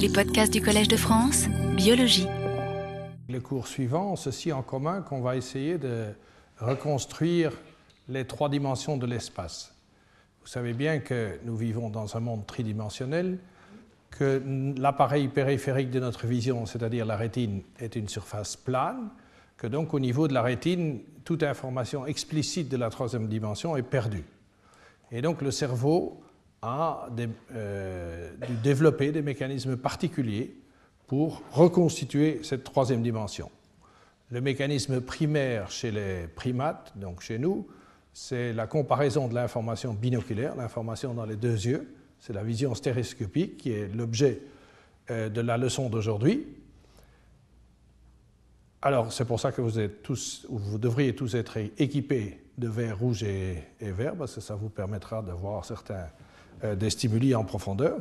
Les podcasts du Collège de France, biologie. Les cours suivants ont ceci en commun qu'on va essayer de reconstruire les trois dimensions de l'espace. Vous savez bien que nous vivons dans un monde tridimensionnel, que l'appareil périphérique de notre vision, c'est-à-dire la rétine, est une surface plane, que donc au niveau de la rétine, toute information explicite de la troisième dimension est perdue. Et donc le cerveau a euh, dû développer des mécanismes particuliers pour reconstituer cette troisième dimension. Le mécanisme primaire chez les primates, donc chez nous, c'est la comparaison de l'information binoculaire, l'information dans les deux yeux, c'est la vision stéréoscopique qui est l'objet euh, de la leçon d'aujourd'hui. Alors, c'est pour ça que vous, êtes tous, vous devriez tous être équipés de verres rouges et, et parce que ça vous permettra de voir certains euh, des stimuli en profondeur.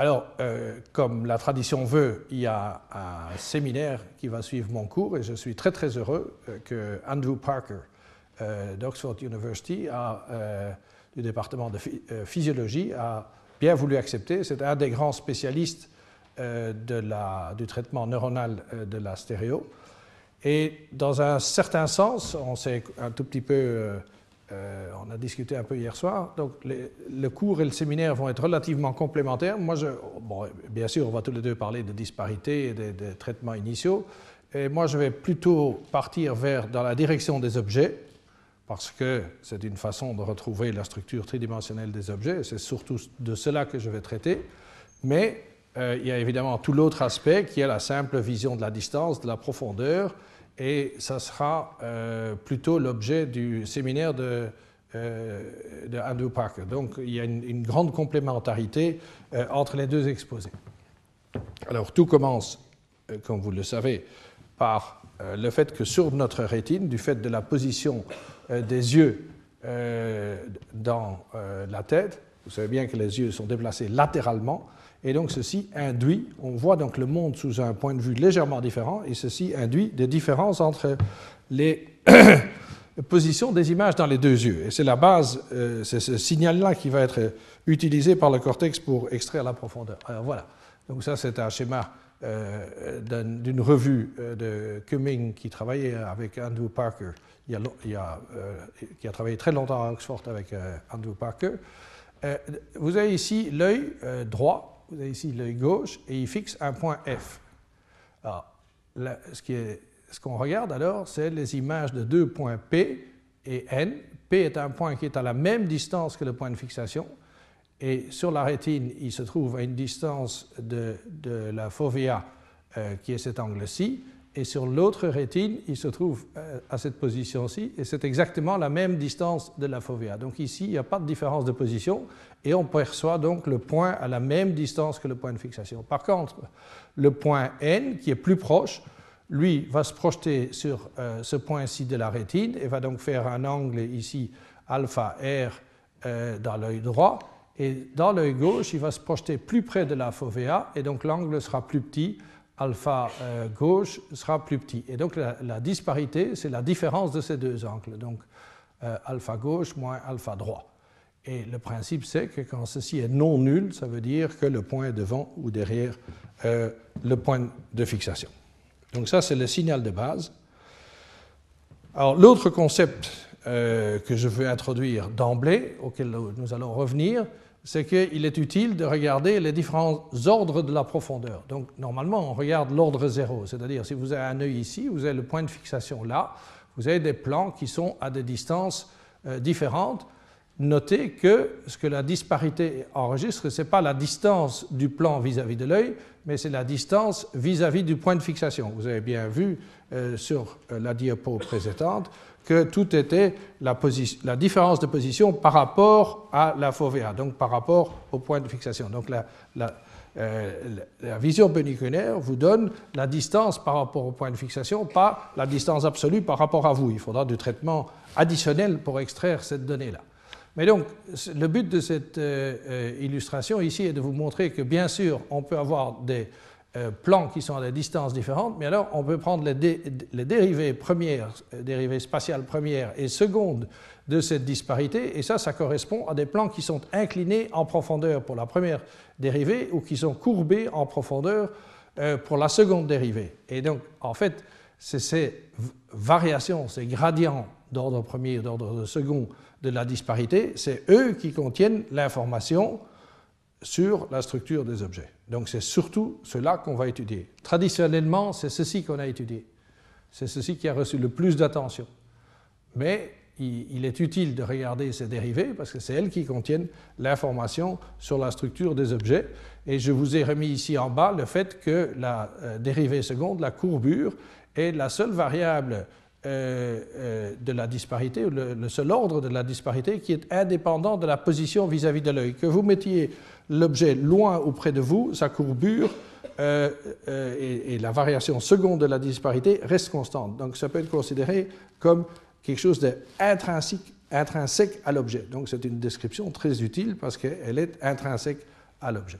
Alors, euh, comme la tradition veut, il y a un séminaire qui va suivre mon cours et je suis très très heureux euh, que Andrew Parker d'Oxford University du département de physiologie a bien voulu accepter. C'est un des grands spécialistes du traitement neuronal de la stéréo. Et dans un certain sens, on s'est un tout petit peu euh, on a discuté un peu hier soir. Donc, le cours et le séminaire vont être relativement complémentaires. Moi, je, bien sûr, on va tous les deux parler de disparité et des traitements initiaux. Et moi, je vais plutôt partir vers dans la direction des objets, parce que c'est une façon de retrouver la structure tridimensionnelle des objets. C'est surtout de cela que je vais traiter. Mais euh, il y a évidemment tout l'autre aspect qui est la simple vision de la distance, de la profondeur, et ça sera euh, plutôt l'objet du séminaire de, euh, Andrew Parker. Donc il y a une, grande complémentarité euh, entre les deux exposés. Alors tout commence, comme vous le savez, par le fait que sur notre rétine, du fait de la position des yeux dans la tête, vous savez bien que les yeux sont déplacés latéralement, et donc ceci induit, on voit donc le monde sous un point de vue légèrement différent, et ceci induit des différences entre les positions des images dans les deux yeux. Et c'est la base, euh, c'est ce signal-là qui va être utilisé par le cortex pour extraire la profondeur. Alors voilà, donc ça c'est un schéma euh, d'une revue euh, de Cumming qui travaillait avec Andrew Parker, qui a travaillé très longtemps à Oxford avec Andrew Parker. vous avez ici l'œil droit vous avez ici l'œil gauche et il fixe un point F. Ce qu'on regarde alors, c'est les images de deux points P et N. P est un point qui est à la même distance que le point de fixation. Et sur la rétine, il se trouve à une distance de, la fovea euh, qui est cet angle-ci et sur l'autre rétine, il se trouve euh, à cette position-ci, et c'est exactement la même distance de la fovea. Donc ici, il n'y a pas de différence de position, et on perçoit donc le point à la même distance que le point de fixation. Par contre, le point N, qui est plus proche, lui va se projeter sur euh, ce point-ci de la rétine, et va donc faire un angle ici, alpha R, euh, dans l'œil droit, et dans l'œil gauche, il va se projeter plus près de la fovea, et donc l'angle sera plus petit, alpha euh, gauche sera plus petit. Et donc la, disparité, c'est la différence de ces deux angles. Donc euh, alpha gauche moins alpha droit. Et le principe, c'est que quand ceci est non nul, ça veut dire que le point est devant ou derrière euh, le point de fixation. Donc ça, c'est le signal de base. Alors l'autre concept que je veux introduire d'emblée, auquel nous allons revenir, c'est qu'il est utile de regarder les différents ordres de la profondeur. Donc, normalement, on regarde l'ordre zéro, c'est-à-dire si vous avez un œil ici, vous avez le point de fixation là, vous avez des plans qui sont à des distances euh, différentes. Notez que ce que la disparité enregistre, ce n'est pas la distance du plan vis-à-vis de l'œil, mais c'est la distance vis-à-vis du point de fixation. Vous avez bien vu euh, sur euh, la diapo précédente que tout était la, différence de position par rapport à la fovea, donc par rapport au point de fixation. Donc la, euh, la, vision béniculaire vous donne la distance par rapport au point de fixation, pas la distance absolue par rapport à vous. Il faudra du traitement additionnel pour extraire cette donnée-là. Mais donc, le but de cette euh, euh, illustration ici est de vous montrer que, bien sûr, on peut avoir des euh, plans qui sont à des distances différentes, mais alors on peut prendre les, dérivées premières, dérivées spatiales premières et secondes de cette disparité, et ça, ça correspond à des plans qui sont inclinés en profondeur pour la première dérivée ou qui sont courbés en profondeur pour la seconde dérivée. Et donc, en fait, c'est ces variations, ces gradients d'ordre premier et d'ordre second de la disparité, c'est eux qui contiennent l'information sur la structure des objets. Donc c'est surtout cela qu'on va étudier. Traditionnellement, c'est ceci qu'on a étudié. C'est ceci qui a reçu le plus d'attention. Mais il, est utile de regarder ces dérivées parce que c'est elles qui contiennent l'information sur la structure des objets. Et je vous ai remis ici en bas le fait que la euh, dérivée seconde, la courbure, est la seule variable euh, euh, de la disparité, ou le, seul ordre de la disparité qui est indépendant de la position vis-à-vis -vis de l'œil. Que vous mettiez l'objet loin ou près de vous, sa courbure euh, et, la variation seconde de la disparité reste constante. Donc ça peut être considéré comme quelque chose d'intrinsèque intrinsèque à l'objet. Donc c'est une description très utile parce qu'elle est intrinsèque à l'objet.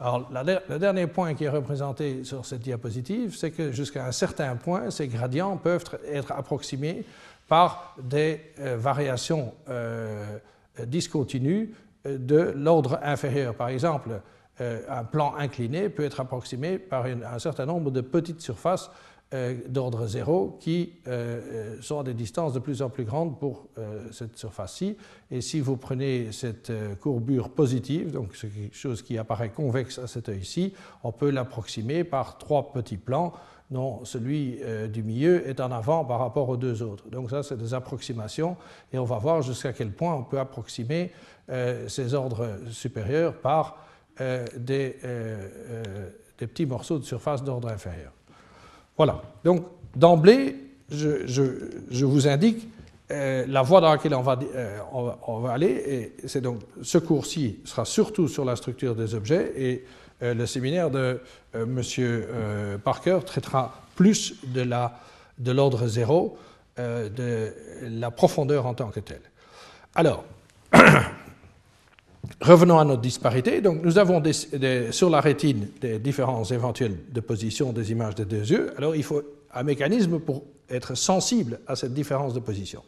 Alors le dernier point qui est représenté sur cette diapositive, c'est que jusqu'à un certain point, ces gradients peuvent être approximés par des euh, variations discontinues de l'ordre inférieur. Par exemple, euh, un plan incliné peut être approximé par un certain nombre de petites surfaces euh, d'ordre zéro qui euh, sont à des distances de plus en plus grandes pour cette surface-ci. Et si vous prenez cette courbure positive, donc c'est quelque chose qui apparaît convexe à cet œil-ci, on peut l'approximer par trois petits plans dont celui du milieu est en avant par rapport aux deux autres. Donc ça, c'est des approximations, et on va voir jusqu'à quel point on peut approximer euh, ces ordres supérieurs par euh, euh, des, petits morceaux de surface d'ordre inférieur. Voilà. Donc, d'emblée, je, vous indique la voie dans laquelle on va, on va, aller. Et c'est donc ce cours-ci sera surtout sur la structure des objets et le séminaire de M. Parker traitera plus de l'ordre de zéro, de la profondeur en tant que telle. Alors, Revenons à notre disparité. Donc, nous avons sur la rétine des différences éventuelles de position des images des deux yeux. Alors, il faut un mécanisme pour être sensible à cette différence de position.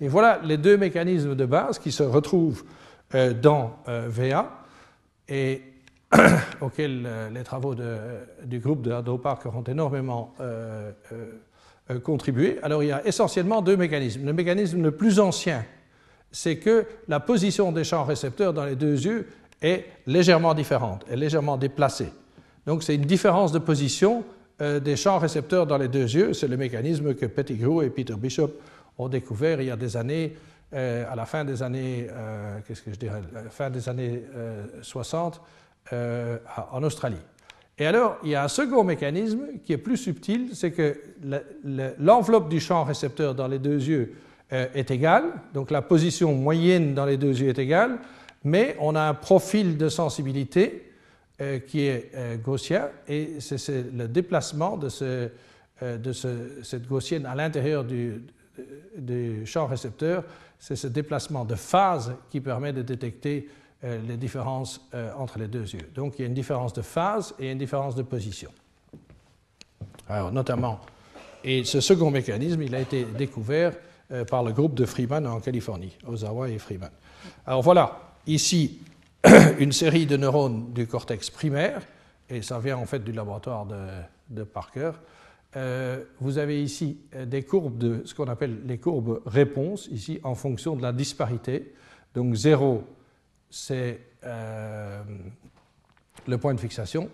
Et voilà les deux mécanismes de base qui se retrouvent euh, dans euh, VA et auxquels euh, les travaux du groupe de Haddo ont énormément contribué. Alors, il y a essentiellement deux mécanismes. Le mécanisme le plus ancien c'est que la position des champs récepteurs dans les deux yeux est légèrement différente, est légèrement déplacée. Donc c'est une différence de position euh, des champs récepteurs dans les deux yeux. C'est le mécanisme que Pettigrew et Peter Bishop ont découvert il y a des années, euh, à la fin des années, euh, qu'est-ce que je fin des années 60 en Australie. Et alors, il y a un second mécanisme qui est plus subtil, c'est que l'enveloppe du champ récepteur dans les deux yeux est égale, donc la position moyenne dans les deux yeux est égale, mais on a un profil de sensibilité euh, qui est euh, gaussien, et c'est le déplacement de, ce, de cette gaussienne à l'intérieur du, du, champ récepteur, c'est ce déplacement de phase qui permet de détecter les différences entre les deux yeux. Donc il y a une différence de phase et une différence de position. Alors notamment, et ce second mécanisme, il a été découvert euh, par le groupe de Freeman en Californie, Ozawa et Freeman. Alors voilà, ici, une série de neurones du cortex primaire, et ça vient en fait du laboratoire de, Parker. Euh, vous avez ici euh, des courbes de ce qu'on appelle les courbes réponses, ici en fonction de la disparité. Donc 0, c'est le point de fixation.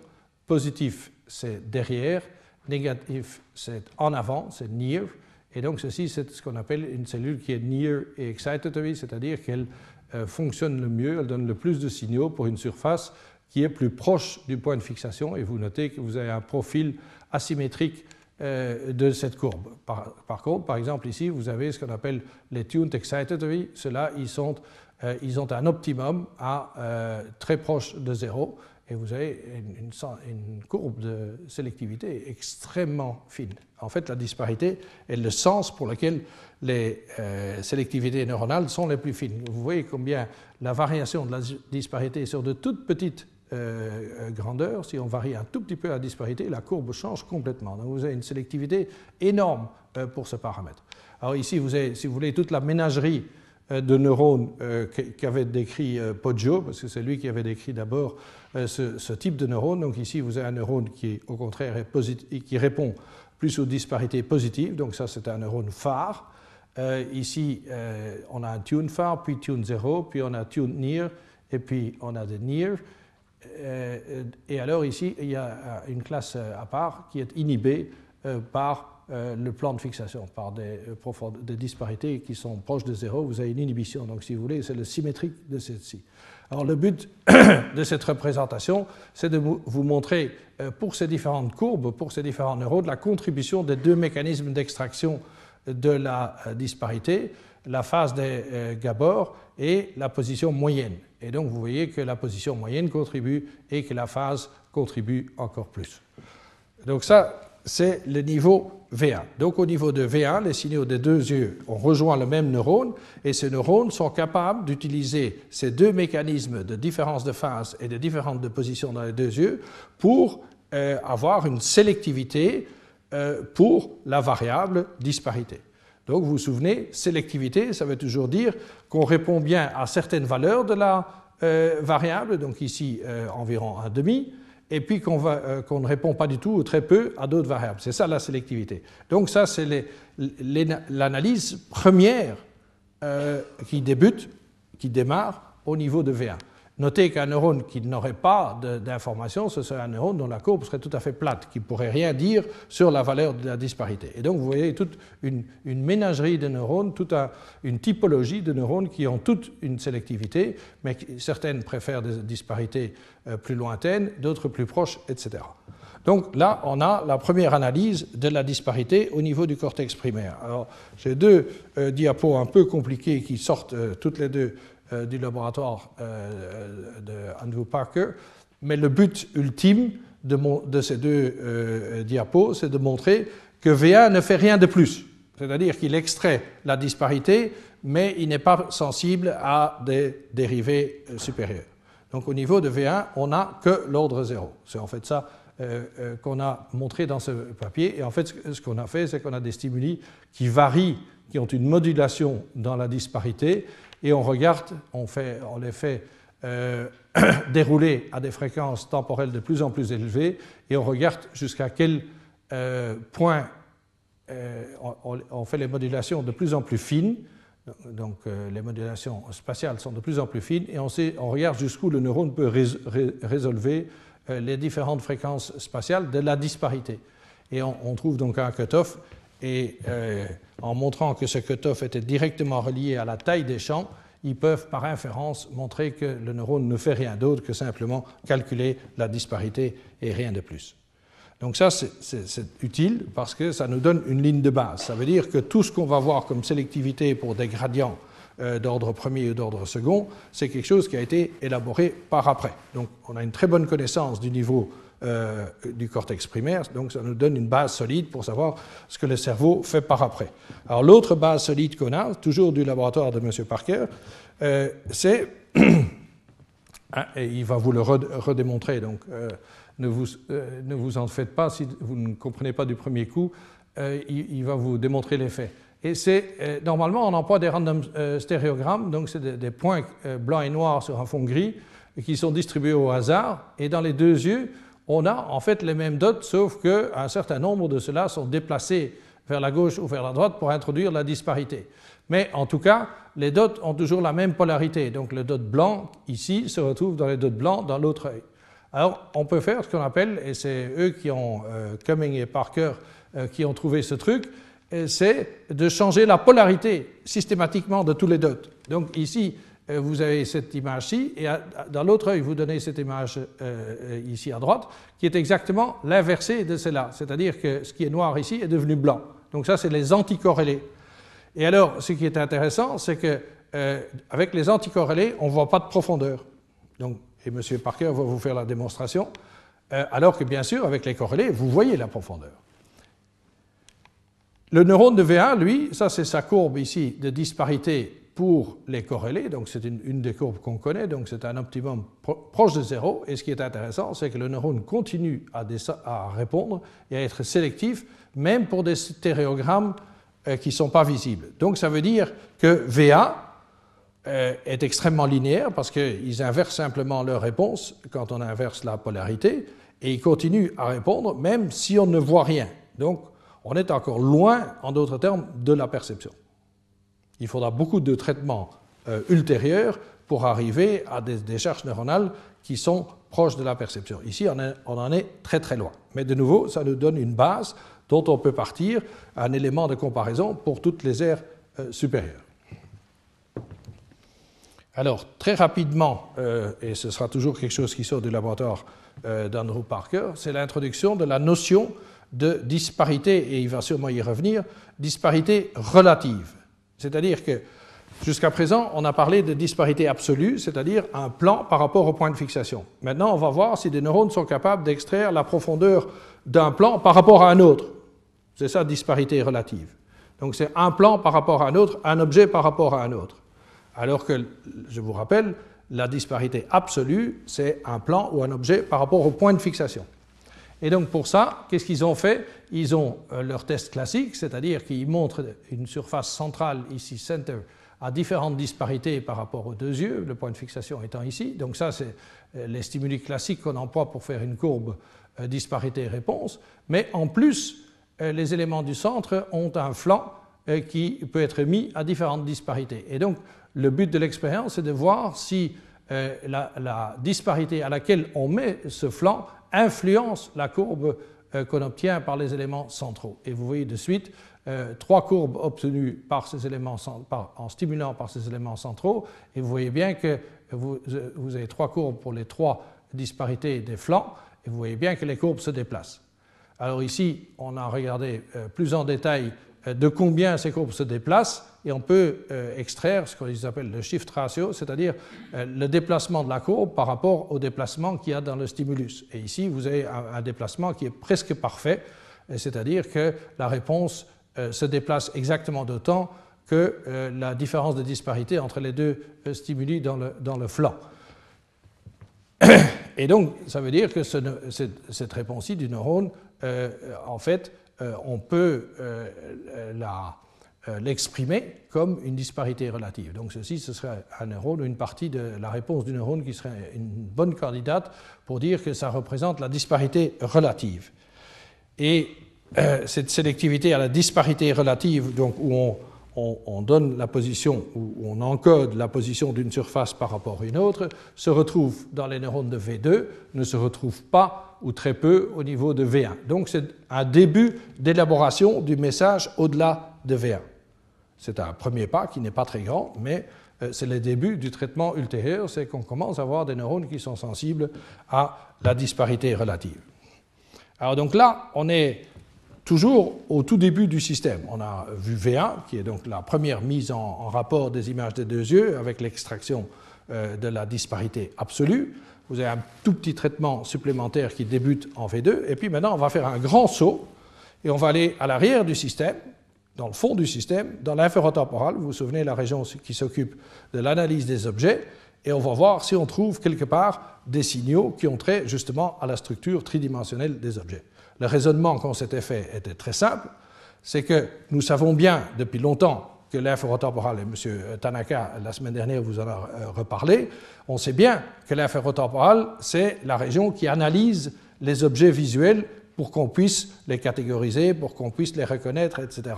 Positif, c'est derrière. Négatif, c'est en avant, c'est near. Et donc ceci, c'est ce qu'on appelle une cellule qui est near et excitatory, c'est-à-dire qu'elle euh, fonctionne le mieux, elle donne le plus de signaux pour une surface qui est plus proche du point de fixation. Et vous notez que vous avez un profil asymétrique euh, de cette courbe. Par, contre, par exemple, ici, vous avez ce qu'on appelle les tuned excitatory. Ceux-là, ils, euh, ils, ont un optimum à très proche de zéro et vous avez une, courbe de sélectivité extrêmement fine. En fait, la disparité est le sens pour lequel les euh, sélectivités neuronales sont les plus fines. Vous voyez combien la variation de la disparité sur de toutes petites grandeur, si on varie un tout petit peu la disparité, la courbe change complètement. Donc vous avez une sélectivité énorme pour ce paramètre. Alors ici, vous avez, si vous voulez, toute la ménagerie de neurones qu'avait décrit Poggio, parce que c'est lui qui avait décrit d'abord ce, type de neurone. Donc ici, vous avez un neurone qui, au contraire, qui répond plus aux disparités positives. Donc ça, c'est un neurone phare. Euh, ici, euh, on a un tune phare, puis tune 0, puis on a tune near, et puis on a des near. Euh, et alors ici, il y a une classe à part qui est inhibée par le plan de fixation, par des, des, disparités qui sont proches de zéro. Vous avez une inhibition. Donc si vous voulez, c'est le symétrique de celle-ci. Alors le but de cette représentation, c'est de vous montrer pour ces différentes courbes, pour ces différents neurones, la contribution des deux mécanismes d'extraction de la euh, disparité, la phase des euh, Gabor et la position moyenne. Et donc vous voyez que la position moyenne contribue et que la phase contribue encore plus. Donc ça, c'est le niveau V1. Donc au niveau de V1, les signaux des deux yeux ont rejoint le même neurone et ces neurones sont capables d'utiliser ces deux mécanismes de différence de phase et de différence de position dans les deux yeux pour euh, avoir une sélectivité euh, pour la variable disparité. Donc vous vous souvenez, sélectivité, ça veut toujours dire qu'on répond bien à certaines valeurs de la euh, variable, donc ici environ un demi, et puis qu'on ne répond pas du tout ou très peu à d'autres variables. C'est ça la sélectivité. Donc ça, c'est l'analyse première qui débute, qui démarre au niveau de V1. Notez qu'un neurone qui n'aurait pas d'information, ce serait un neurone dont la courbe serait tout à fait plate, qui ne pourrait rien dire sur la valeur de la disparité. Et donc vous voyez toute une, ménagerie de neurones, toute une typologie de neurones qui ont toute une sélectivité, mais certaines préfèrent des disparités euh, plus lointaines, d'autres plus proches, etc. Donc là, on a la première analyse de la disparité au niveau du cortex primaire. Alors, j'ai deux euh, diapos un peu compliqués qui sortent euh, toutes les deux euh, du laboratoire euh, de Andrew Parker. Mais le but ultime de, ces deux euh, diapos, c'est de montrer que V1 ne fait rien de plus. C'est-à-dire qu'il extrait la disparité, mais il n'est pas sensible à des dérivés supérieurs. Donc au niveau de V1, on n'a que l'ordre 0. C'est en fait ça qu'on a montré dans ce papier. Et en fait, ce qu'on a fait, c'est qu'on a des stimuli qui varient, qui ont une modulation dans la disparité, et on regarde, on, fait, les fait euh, dérouler à des fréquences temporelles de plus en plus élevées et on regarde jusqu'à quel euh, point euh, on, fait les modulations de plus en plus fines. Donc les modulations spatiales sont de plus en plus fines et on, regarde jusqu'où le neurone peut résolver les différentes fréquences spatiales de la disparité. Et on, on trouve donc un cutoff et euh, en montrant que ce cutoff était directement relié à la taille des champs, ils peuvent par inférence montrer que le neurone ne fait rien d'autre que simplement calculer la disparité et rien de plus. Donc ça, c'est utile parce que ça nous donne une ligne de base. Ça veut dire que tout ce qu'on va voir comme sélectivité pour des gradients euh, d'ordre premier ou d'ordre second, c'est quelque chose qui a été élaboré par après. Donc on a une très bonne connaissance du niveau euh, du cortex primaire. Donc ça nous donne une base solide pour savoir ce que le cerveau fait par après. Alors l'autre base solide qu'on a, toujours du laboratoire de M. Parker, euh, c'est, hein, et il va vous le redémontrer, donc euh, ne, vous, ne vous en faites pas si vous ne comprenez pas du premier coup, il, va vous démontrer les faits. Et c'est normalement on emploie des random stéréogrammes, donc c'est des, points blancs et noirs sur un fond gris qui sont distribués au hasard, et dans les deux yeux, on a en fait les mêmes dots, sauf qu'un certain nombre de ceux-là sont déplacés vers la gauche ou vers la droite pour introduire la disparité. Mais en tout cas, les dots ont toujours la même polarité. Donc le dot blanc, ici, se retrouve dans les dots blancs dans l'autre œil. Alors, on peut faire ce qu'on appelle, et c'est eux qui ont, euh, Cumming et Parker, euh, qui ont trouvé ce truc, c'est de changer la polarité systématiquement de tous les dots. Donc ici, euh, vous avez cette image-ci, et dans l'autre œil, vous donnez cette image euh, euh, ici à droite, qui est exactement l'inversé de celle-là. C'est-à-dire que ce qui est noir ici est devenu blanc. Donc ça, c'est les anticorrélés. Et alors, ce qui est intéressant, c'est que avec les anticorrélés, on ne voit pas de profondeur. Donc, et M. Parker va vous faire la démonstration. alors que, bien sûr, avec les corrélés, vous voyez la profondeur. Le neurone de V1, lui, ça c'est sa courbe ici de disparité pour les corréler, donc c'est une, des courbes qu'on connaît, donc c'est un optimum proche de zéro. Et ce qui est intéressant, c'est que le neurone continue à, à, répondre et à être sélectif, même pour des stéréogrammes euh, qui ne sont pas visibles. Donc ça veut dire que VA euh, est extrêmement linéaire parce qu'ils inversent simplement leur réponse quand on inverse la polarité, et ils continuent à répondre même si on ne voit rien. Donc on est encore loin, en d'autres termes, de la perception. Il faudra beaucoup de traitements euh, ultérieurs pour arriver à des, charges neuronales qui sont proches de la perception. Ici, on, en est très très loin. Mais de nouveau, ça nous donne une base dont on peut partir, un élément de comparaison pour toutes les aires euh, supérieures. Alors, très rapidement, euh, et ce sera toujours quelque chose qui sort du laboratoire d'Andrew Parker, c'est l'introduction de la notion de disparité, et il va sûrement y revenir, disparité relative. C'est-à-dire que jusqu'à présent, on a parlé de disparité absolue, c'est-à-dire un plan par rapport au point de fixation. Maintenant, on va voir si des neurones sont capables d'extraire la profondeur d'un plan par rapport à un autre. C'est ça, disparité relative. Donc c'est un plan par rapport à un autre, un objet par rapport à un autre. Alors que, je vous rappelle, la disparité absolue, c'est un plan ou un objet par rapport au point de fixation. Et donc pour ça, qu'est-ce qu'ils ont fait? Ils ont euh, leur test classique, c'est-à-dire qu'ils montrent une surface centrale, ici center, à différentes disparités par rapport aux deux yeux, le point de fixation étant ici. Donc ça, c'est euh, les stimuli classiques qu'on emploie pour faire une courbe euh, disparité-réponse. Mais en plus, les éléments du centre ont un flanc qui peut être mis à différentes disparités. Et donc, le but de l'expérience, c'est de voir si la, la, disparité à laquelle on met ce flanc influence la courbe euh, qu'on obtient par les éléments centraux. Et vous voyez de suite euh, trois courbes obtenues par ces éléments, en stimulant par ces éléments centraux, et vous voyez bien que vous, vous, avez trois courbes pour les trois disparités des flancs, et vous voyez bien que les courbes se déplacent. Alors ici, on a regardé euh, plus en détail de combien ces courbes se déplacent, et on peut euh, extraire ce qu'ils appellent le shift ratio, c'est-à-dire euh, le déplacement de la courbe par rapport au déplacement qu'il y a dans le stimulus. Et ici, vous avez un, déplacement qui est presque parfait, c'est-à-dire que la réponse euh, se déplace exactement d'autant que la différence de disparité entre les deux stimuli dans le, dans le flanc. Et donc, ça veut dire que cette, réponse-ci du neurone, en fait, on peut la euh, l'exprimer comme une disparité relative. Donc ceci, ce serait un neurone, une partie de la réponse du neurone qui serait une bonne candidate pour dire que ça représente la disparité relative. Et euh, cette sélectivité à la disparité relative, donc où on, on, donne la position, où on encode la position d'une surface par rapport à une autre, se retrouve dans les neurones de V2, ne se retrouve pas ou très peu au niveau de V1. Donc c'est un début d'élaboration du message au-delà de V1. C'est un premier pas qui n'est pas très grand, mais euh, c'est le début du traitement ultérieur, c'est qu'on commence à avoir des neurones qui sont sensibles à la disparité relative. Alors donc là, on est toujours au tout début du système. On a vu V1, qui est donc la première mise en, rapport des images des deux yeux avec l'extraction euh, de la disparité absolue. Vous avez un tout petit traitement supplémentaire qui débute en V2, et puis maintenant on va faire un grand saut, et on va aller à l'arrière du système, dans le fond du système, dans l'inférotemporal, vous vous souvenez, la région qui s'occupe de l'analyse des objets, et on va voir si on trouve quelque part des signaux qui ont trait justement à la structure tridimensionnelle des objets. Le raisonnement qu'on s'était fait était très simple, c'est que nous savons bien depuis longtemps que l'inférotemporal, et M. Tanaka, la semaine dernière, vous en a euh, reparlé, on sait bien que l'inférotemporal, c'est la région qui analyse les objets visuels pour qu'on puisse les catégoriser, pour qu'on puisse les reconnaître, etc.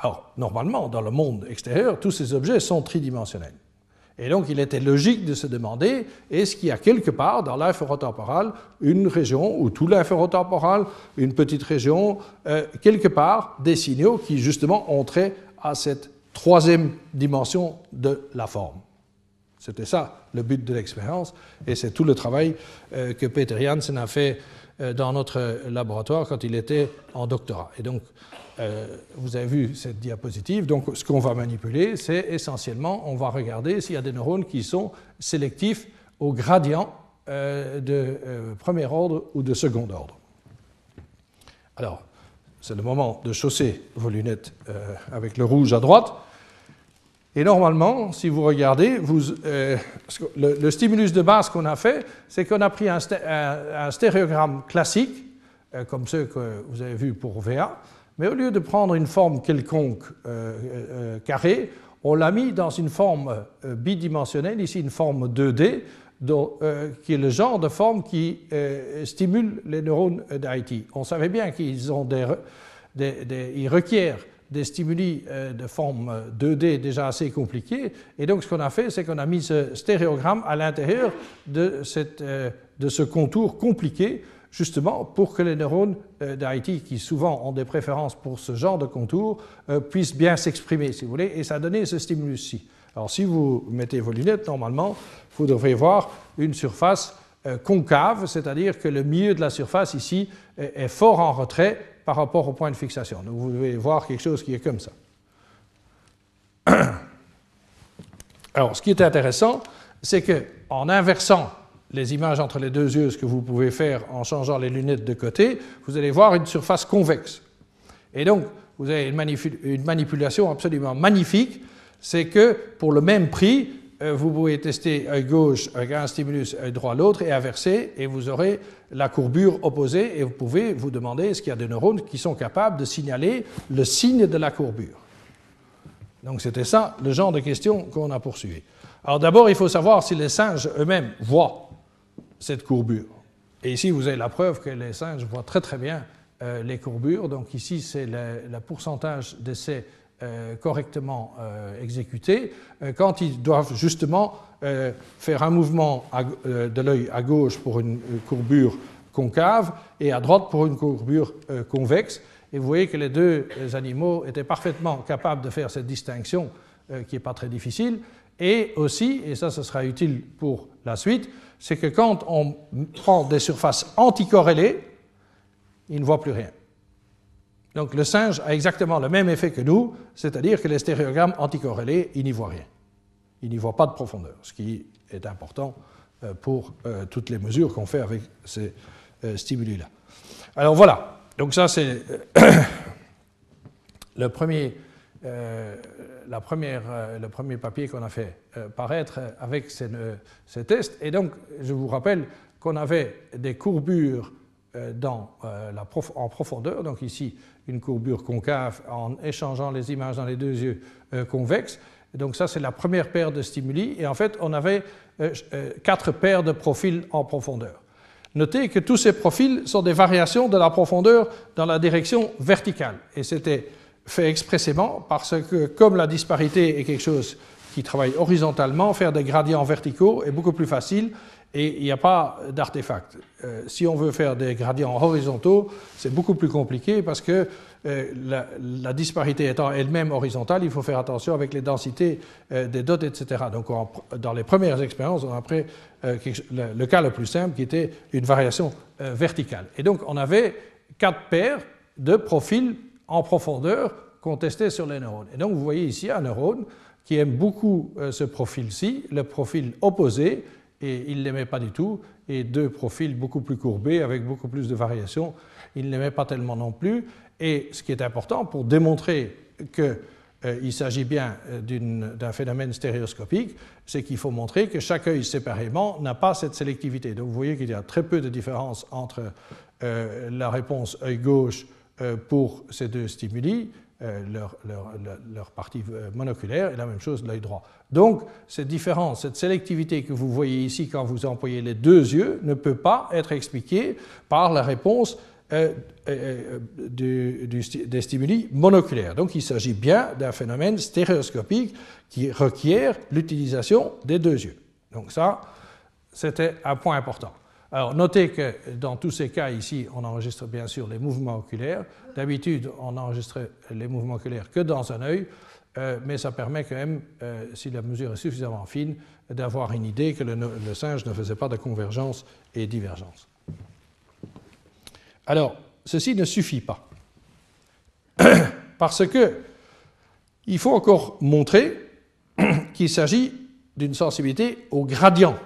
Alors, normalement, dans le monde extérieur, tous ces objets sont tridimensionnels. Et donc, il était logique de se demander est-ce qu'il y a quelque part dans l'inférotemporal une région, ou tout l'inférotemporal, une petite région, euh, quelque part des signaux qui justement ont trait à cette troisième dimension de la forme? C'était ça le but de l'expérience, et c'est tout le travail euh, que Peter Janssen a fait euh, dans notre laboratoire quand il était en doctorat. Et donc, vous avez vu cette diapositive. Donc, ce qu'on va manipuler, c'est essentiellement, on va regarder s'il y a des neurones qui sont sélectifs au gradient euh, de euh, premier ordre ou de second ordre. Alors, c'est le moment de chausser vos lunettes avec le rouge à droite. Et normalement, si vous regardez, euh, le, stimulus de base qu'on a fait, c'est qu'on a pris un, stéréogramme classique, euh, comme ceux que vous avez vus pour VA, mais au lieu de prendre une forme quelconque euh, carrée, on l'a mis dans une forme bidimensionnelle, ici une forme 2D, qui est le genre de forme qui stimule les neurones d'Haïti. On savait bien qu'ils ont des, ils requièrent des stimuli euh, de forme 2D déjà assez compliqués. Et donc, ce qu'on a fait, c'est qu'on a mis ce stéréogramme à l'intérieur euh, de, ce contour compliqué, justement pour que les neurones euh, d'Haïti, qui souvent ont des préférences pour ce genre de contour, puissent bien s'exprimer, si vous voulez. Et ça a donné ce stimulus-ci. Alors, si vous mettez vos lunettes, normalement, vous devrez voir une surface concave, c'est-à-dire que le milieu de la surface ici est fort en retrait par rapport au point de fixation. Donc vous devez voir quelque chose qui est comme ça. Alors, ce qui est intéressant, c'est qu'en inversant les images entre les deux yeux, ce que vous pouvez faire en changeant les lunettes de côté, vous allez voir une surface convexe. Et donc, vous avez une, manipulation absolument magnifique, c'est que pour le même prix, euh, vous pouvez tester œil gauche avec un stimulus, œil droit l'autre, et inverser, et vous aurez la courbure opposée, et vous pouvez vous demander est-ce qu'il y a des neurones qui sont capables de signaler le signe de la courbure. Donc c'était ça le genre de question qu'on a poursuivi. Alors d'abord, il faut savoir si les singes eux-mêmes voient cette courbure. Et ici, vous avez la preuve que les singes voient très très bien euh, les courbures. Donc ici, c'est le pourcentage d'essais euh, correctement euh, exécutés quand ils doivent justement faire un mouvement de l'œil à gauche pour une courbure concave et à droite pour une courbure convexe. Et vous voyez que les deux animaux étaient parfaitement capables de faire cette distinction qui n'est pas très difficile. Et aussi, et ça ce sera utile pour la suite, c'est que quand on prend des surfaces anticorrélées, ils ne voient plus rien. Donc le singe a exactement le même effet que nous, c'est-à-dire que les stéréogrammes anticorrélés, il n'y voit rien. Il n'y voit pas de profondeur, ce qui est important euh, pour euh, toutes les mesures qu'on fait avec ces euh, stimuli-là. Alors voilà, donc ça c'est le premier, la première, le premier papier qu'on a fait paraître avec ces, tests. Et donc je vous rappelle qu'on avait des courbures dans, la en profondeur, donc ici une courbure concave en échangeant les images dans les deux yeux euh, convexes. Donc ça, c'est la première paire de stimuli. Et en fait, on avait euh, euh, quatre paires de profils en profondeur. Notez que tous ces profils sont des variations de la profondeur dans la direction verticale. Et c'était fait expressément parce que, comme la disparité est quelque chose qui travaille horizontalement, faire des gradients verticaux est beaucoup plus facile et il n'y a pas d'artefact. Euh, si on veut faire des gradients horizontaux, c'est beaucoup plus compliqué parce que euh, la, disparité étant elle-même horizontale, il faut faire attention avec les densités euh, des dots, etc. Donc dans les premières expériences, on a pris le, le, cas le plus simple qui était une variation verticale. Et donc on avait quatre paires de profils en profondeur qu'on testait sur les neurones. Et donc vous voyez ici un neurone qui aime beaucoup ce profil-ci, le profil opposé, et il ne l'aimait pas du tout, et deux profils beaucoup plus courbés, avec beaucoup plus de variations, il ne l'aimait pas tellement non plus. Et ce qui est important pour démontrer qu'il euh, s'agit bien euh, d'un phénomène stéréoscopique, c'est qu'il faut montrer que chaque œil séparément n'a pas cette sélectivité. Donc vous voyez qu'il y a très peu de différence entre euh, la réponse œil gauche pour ces deux stimuli, euh, leur, leur, partie euh, monoculaire et la même chose l'œil droit. Donc, cette différence, cette sélectivité que vous voyez ici quand vous employez les deux yeux ne peut pas être expliquée par la réponse euh, des stimuli monoculaires. Donc, il s'agit bien d'un phénomène stéréoscopique qui requiert l'utilisation des deux yeux. Donc, ça, c'était un point important. Alors, notez que dans tous ces cas ici, on enregistre bien sûr les mouvements oculaires. D'habitude, on enregistre les mouvements oculaires que dans un œil, euh, mais ça permet quand même, euh, si la mesure est suffisamment fine, d'avoir une idée que le, singe ne faisait pas de convergence et divergence. Alors, ceci ne suffit pas. Parce que il faut encore montrer qu'il s'agit d'une sensibilité au gradient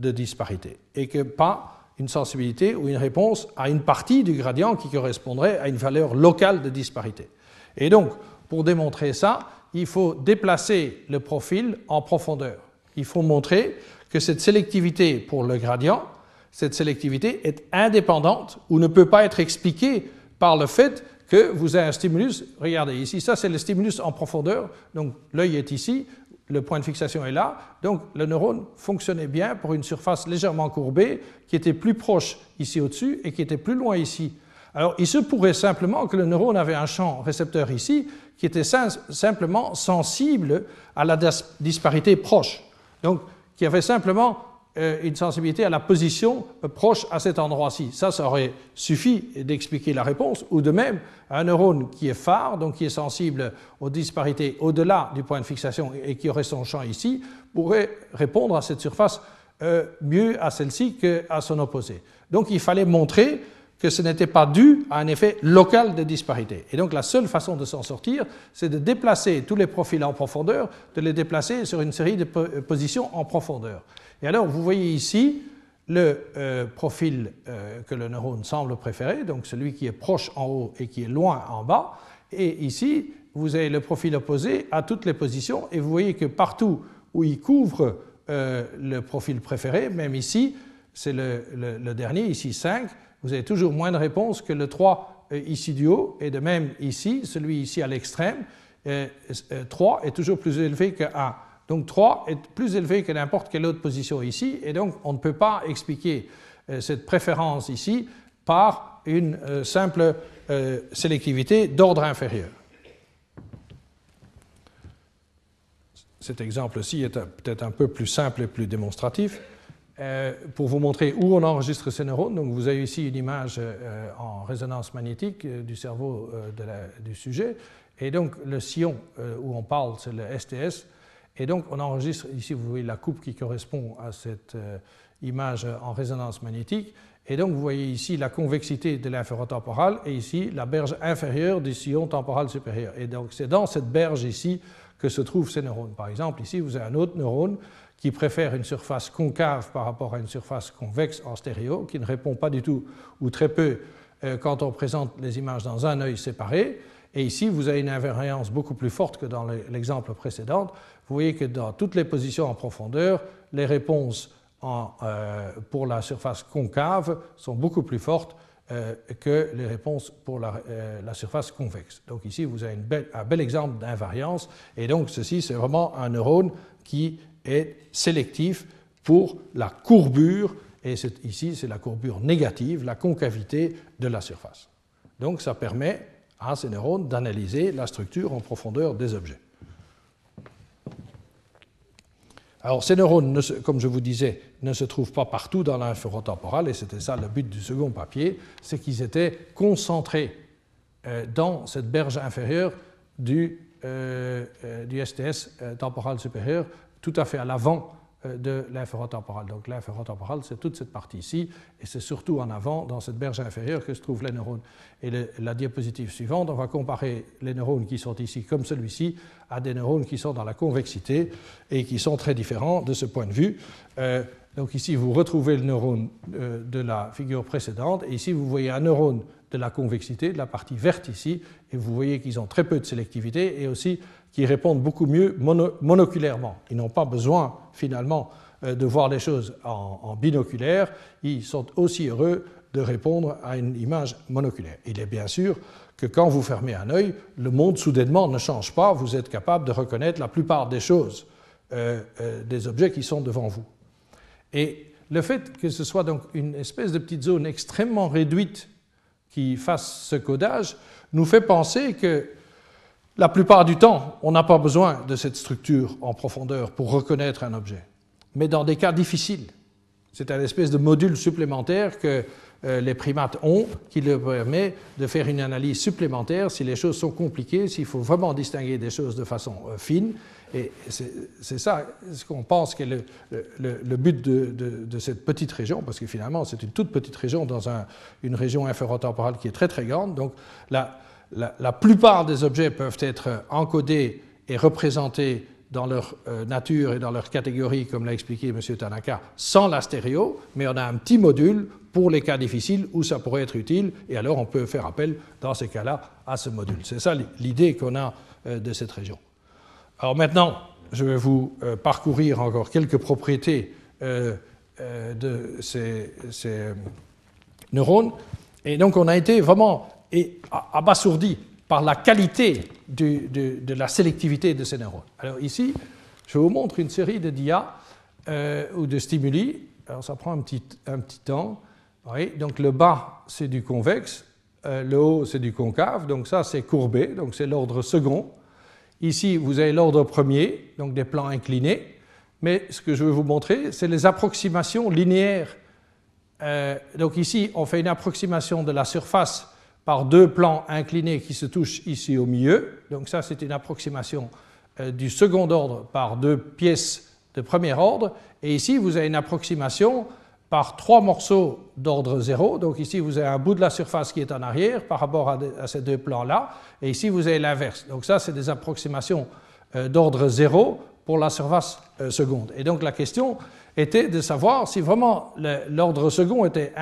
de disparité et que pas une sensibilité ou une réponse à une partie du gradient qui correspondrait à une valeur locale de disparité. Et donc, pour démontrer ça, il faut déplacer le profil en profondeur. Il faut montrer que cette sélectivité pour le gradient, cette sélectivité est indépendante ou ne peut pas être expliquée par le fait que vous avez un stimulus. Regardez ici, ça c'est le stimulus en profondeur. Donc l'œil est ici, le point de fixation est là. Donc le neurone fonctionnait bien pour une surface légèrement courbée qui était plus proche ici au-dessus et qui était plus loin ici. Alors il se pourrait simplement que le neurone avait un champ récepteur ici qui était simplement sensible à la disparité proche. Donc qui avait simplement une sensibilité à la position euh, proche à cet endroit-ci. Ça, ça aurait suffi d'expliquer la réponse. Ou de même, un neurone qui est phare, donc qui est sensible aux disparités au-delà du point de fixation et qui aurait son champ ici, pourrait répondre à cette surface euh, mieux à celle-ci qu'à son opposé. Donc il fallait montrer que ce n'était pas dû à un effet local de disparité. Et donc la seule façon de s'en sortir, c'est de déplacer tous les profils en profondeur, de les déplacer sur une série de positions en profondeur. Et alors, vous voyez ici le euh, profil euh, que le neurone semble préférer, donc celui qui est proche en haut et qui est loin en bas. Et ici, vous avez le profil opposé à toutes les positions, et vous voyez que partout où il couvre euh, le profil préféré, même ici, c'est le, dernier, ici 5, vous avez toujours moins de réponses que le 3 ici du haut, et de même ici, celui ici à l'extrême, 3 est toujours plus élevé que 1. Donc 3 est plus élevé que n'importe quelle autre position ici, et donc on ne peut pas expliquer euh, cette préférence ici par une euh, simple euh, sélectivité d'ordre inférieur. Cet exemple-ci est peut-être un peu plus simple et plus démonstratif. Pour vous montrer où on enregistre ces neurones, donc vous avez ici une image en résonance magnétique du cerveau du sujet, et donc le sillon où on parle, c'est le STS, et donc, on enregistre, ici, vous voyez la coupe qui correspond à cette euh, image en résonance magnétique. Et donc, vous voyez ici la convexité de l'inférotemporal et ici la berge inférieure du sillon temporal supérieur. Et donc, c'est dans cette berge ici que se trouvent ces neurones. Par exemple, ici, vous avez un autre neurone qui préfère une surface concave par rapport à une surface convexe en stéréo, qui ne répond pas du tout ou très peu euh, quand on présente les images dans un œil séparé. Et ici, vous avez une invariance beaucoup plus forte que dans l'exemple précédent. Vous voyez que dans toutes les positions en profondeur, les réponses euh, pour la surface concave sont beaucoup plus fortes euh, que les réponses pour la, surface convexe. Donc ici, vous avez un bel exemple d'invariance. Et donc ceci, c'est vraiment un neurone qui est sélectif pour la courbure. Et ici, c'est la courbure négative, la concavité de la surface. Donc ça permet à ces neurones d'analyser la structure en profondeur des objets. Alors, ces neurones, comme je vous disais, ne se trouvent pas partout dans l'inférotemporal, et c'était ça le but du second papier, c'est qu'ils étaient concentrés euh, dans cette berge inférieure du, euh, euh, du STS temporal supérieur, tout à fait à l'avant euh, de l'inférotemporal. Donc l'inférotemporal, c'est toute cette partie ici, et c'est surtout en avant, dans cette berge inférieure, que se trouvent les neurones. Et la diapositive suivante, on va comparer les neurones qui sont ici, comme celui-ci, à des neurones qui sont dans la convexité et qui sont très différents de ce point de vue. Euh, donc ici, vous retrouvez le neurone euh, de la figure précédente, et ici, vous voyez un neurone de la convexité, de la partie verte ici, et vous voyez qu'ils ont très peu de sélectivité, et aussi qui répondent beaucoup mieux monoculairement. Ils n'ont pas besoin finalement euh, de voir les choses en, binoculaire, ils sont aussi heureux de répondre à une image monoculaire. Il est bien sûr que quand vous fermez un œil, le monde soudainement ne change pas, vous êtes capable de reconnaître la plupart des choses, euh, euh, des objets qui sont devant vous. Et le fait que ce soit donc une espèce de petite zone extrêmement réduite qui fasse ce codage nous fait penser que la plupart du temps, on n'a pas besoin de cette structure en profondeur pour reconnaître un objet. Mais dans des cas difficiles, c'est un espèce de module supplémentaire que euh, les primates ont qui leur permet de faire une analyse supplémentaire si les choses sont compliquées, s'il faut vraiment distinguer des choses de façon euh, fine. Et c'est ça ce qu'on pense qu'est le, but de, cette petite région, parce que finalement c'est une toute petite région dans une région inférotemporale qui est très très grande. Donc la, la, plupart des objets peuvent être encodés et représentés dans leur euh, nature et dans leur catégorie, comme l'a expliqué M. Tanaka, sans la stéréo, mais on a un petit module pour les cas difficiles où ça pourrait être utile, et alors on peut faire appel, dans ces cas-là, à ce module. C'est ça l'idée qu'on a euh, de cette région. Alors maintenant, je vais vous euh, parcourir encore quelques propriétés euh, euh, de ces, neurones. Et donc, on a été vraiment abasourdi par la qualité de, la sélectivité de ces neurones. Alors ici, je vous montre une série de dias ou de stimuli. Alors ça prend un petit, un petit temps. Oui, donc le bas, c'est du convexe, le haut, c'est du concave. Donc ça, c'est courbé, donc c'est l'ordre second. Ici, vous avez l'ordre premier, donc des plans inclinés. Mais ce que je veux vous montrer, c'est les approximations linéaires. Euh, donc ici, on fait une approximation de la surface par deux plans inclinés qui se touchent ici au milieu. Donc ça, c'est une approximation euh, du second ordre par deux pièces de premier ordre. Et ici, vous avez une approximation par trois morceaux d'ordre zéro. Donc ici, vous avez un bout de la surface qui est en arrière par rapport à, ces deux plans-là. Et ici, vous avez l'inverse. Donc ça, c'est des approximations euh, d'ordre zéro pour la surface euh, seconde. Et donc la question était de savoir si vraiment l'ordre second était,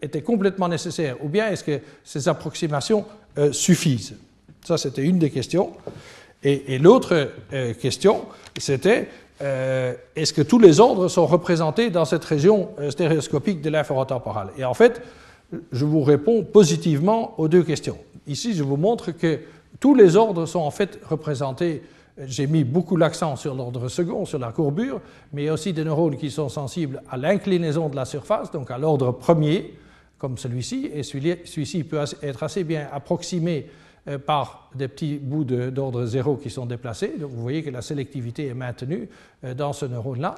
était, complètement nécessaire ou bien est-ce que ces approximations euh, suffisent. Ça, c'était une des questions. Et l'autre question, c'était euh, est-ce que tous les ordres sont représentés dans cette région euh, stéréoscopique de l'infratemporale Et en fait, je vous réponds positivement aux deux questions. Ici, je vous montre que tous les ordres sont en fait représentés. J'ai mis beaucoup l'accent sur l'ordre second, sur la courbure, mais il y a aussi des neurones qui sont sensibles à l'inclinaison de la surface, donc à l'ordre premier, comme celui-ci, et celui-ci peut être assez bien approximé par des petits bouts d'ordre zéro qui sont déplacés. Donc vous voyez que la sélectivité est maintenue euh, dans ce neurone-là.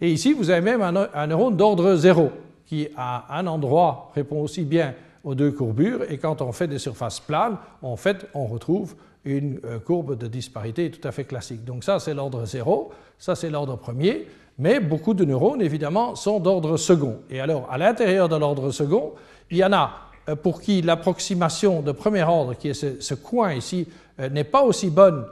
Et ici, vous avez même un, neurone d'ordre zéro qui, à un endroit, répond aussi bien aux deux courbures. Et quand on fait des surfaces planes, en fait, on retrouve une euh, courbe de disparité tout à fait classique. Donc ça, c'est l'ordre zéro, ça, c'est l'ordre premier. Mais beaucoup de neurones, évidemment, sont d'ordre second. Et alors, à l'intérieur de l'ordre second, il y en a euh, pour qui l'approximation de premier ordre, qui est ce, coin ici, euh, n'est pas aussi bonne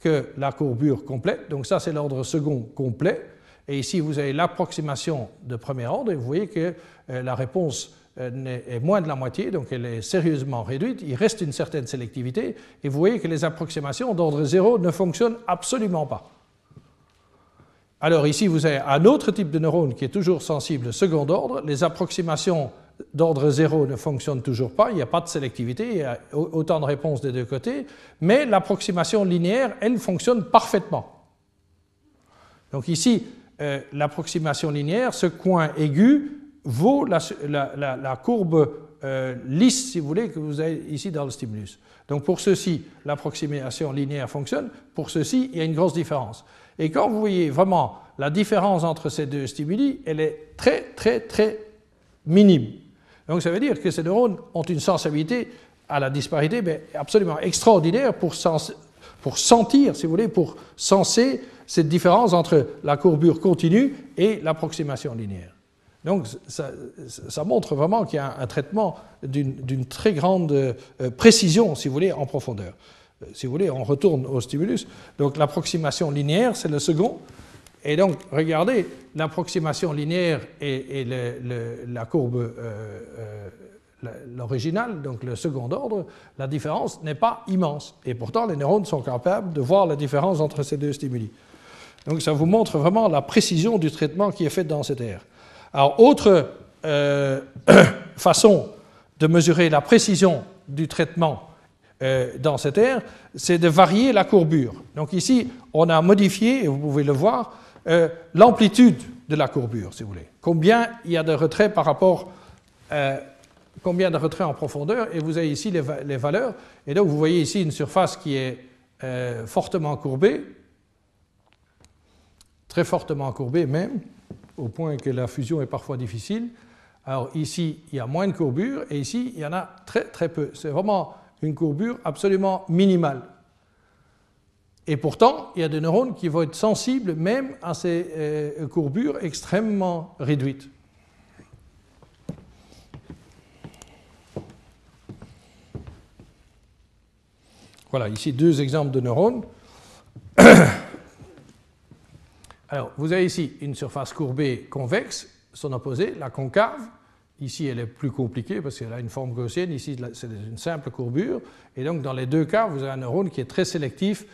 que la courbure complète. Donc ça, c'est l'ordre second complet. Et ici, vous avez l'approximation de premier ordre, et vous voyez que euh, la réponse est moins de la moitié, donc elle est sérieusement réduite. Il reste une certaine sélectivité, et vous voyez que les approximations d'ordre zéro ne fonctionnent absolument pas. Alors ici, vous avez un autre type de neurone qui est toujours sensible second ordre. Les approximations d'ordre zéro ne fonctionne toujours pas, il n'y a pas de sélectivité, il y a autant de réponses des deux côtés, mais l'approximation linéaire, elle fonctionne parfaitement. Donc ici, euh, l'approximation linéaire, ce coin aigu vaut la, courbe euh, lisse, si vous voulez, que vous avez ici dans le stimulus. Donc pour ceci, l'approximation linéaire fonctionne, pour ceci, il y a une grosse différence. Et quand vous voyez vraiment la différence entre ces deux stimuli, elle est très, très, très minime. Donc ça veut dire que ces neurones ont une sensibilité à la disparité mais absolument extraordinaire pour, sentir, si vous voulez, pour senser cette différence entre la courbure continue et l'approximation linéaire. Donc ça, ça montre vraiment qu'il y a un, traitement d'une très grande euh, précision, si vous voulez, en profondeur. Euh, si vous voulez, on retourne au stimulus. Donc l'approximation linéaire, c'est le second. Et donc, regardez, l'approximation linéaire et, la courbe, euh, euh, donc le second ordre, la différence n'est pas immense. Et pourtant, les neurones sont capables de voir la différence entre ces deux stimuli. Donc, ça vous montre vraiment la précision du traitement qui est fait dans cette aire. Alors, autre euh, façon de mesurer la précision du traitement dans cette aire, c'est de varier la courbure. Donc ici, on a modifié, et vous pouvez le voir, euh, l'amplitude de la courbure, si vous voulez. Combien il y a de retraits par rapport, euh, combien de retraits en profondeur, et vous avez ici les, valeurs. Et donc vous voyez ici une surface qui est euh, fortement courbée, très fortement courbée même, au point que la fusion est parfois difficile. Alors ici, il y a moins de courbure, et ici, il y en a très très peu. C'est vraiment une courbure absolument minimale. Et pourtant, il y a des neurones qui vont être sensibles même à ces euh, courbures extrêmement réduites. Voilà, ici deux exemples de neurones. Alors, vous avez ici une surface courbée convexe, son opposé, la concave. Ici, elle est plus compliquée parce qu'elle a une forme gaussienne. Ici, c'est une simple courbure. Et donc, dans les deux cas, vous avez un neurone qui est très sélectif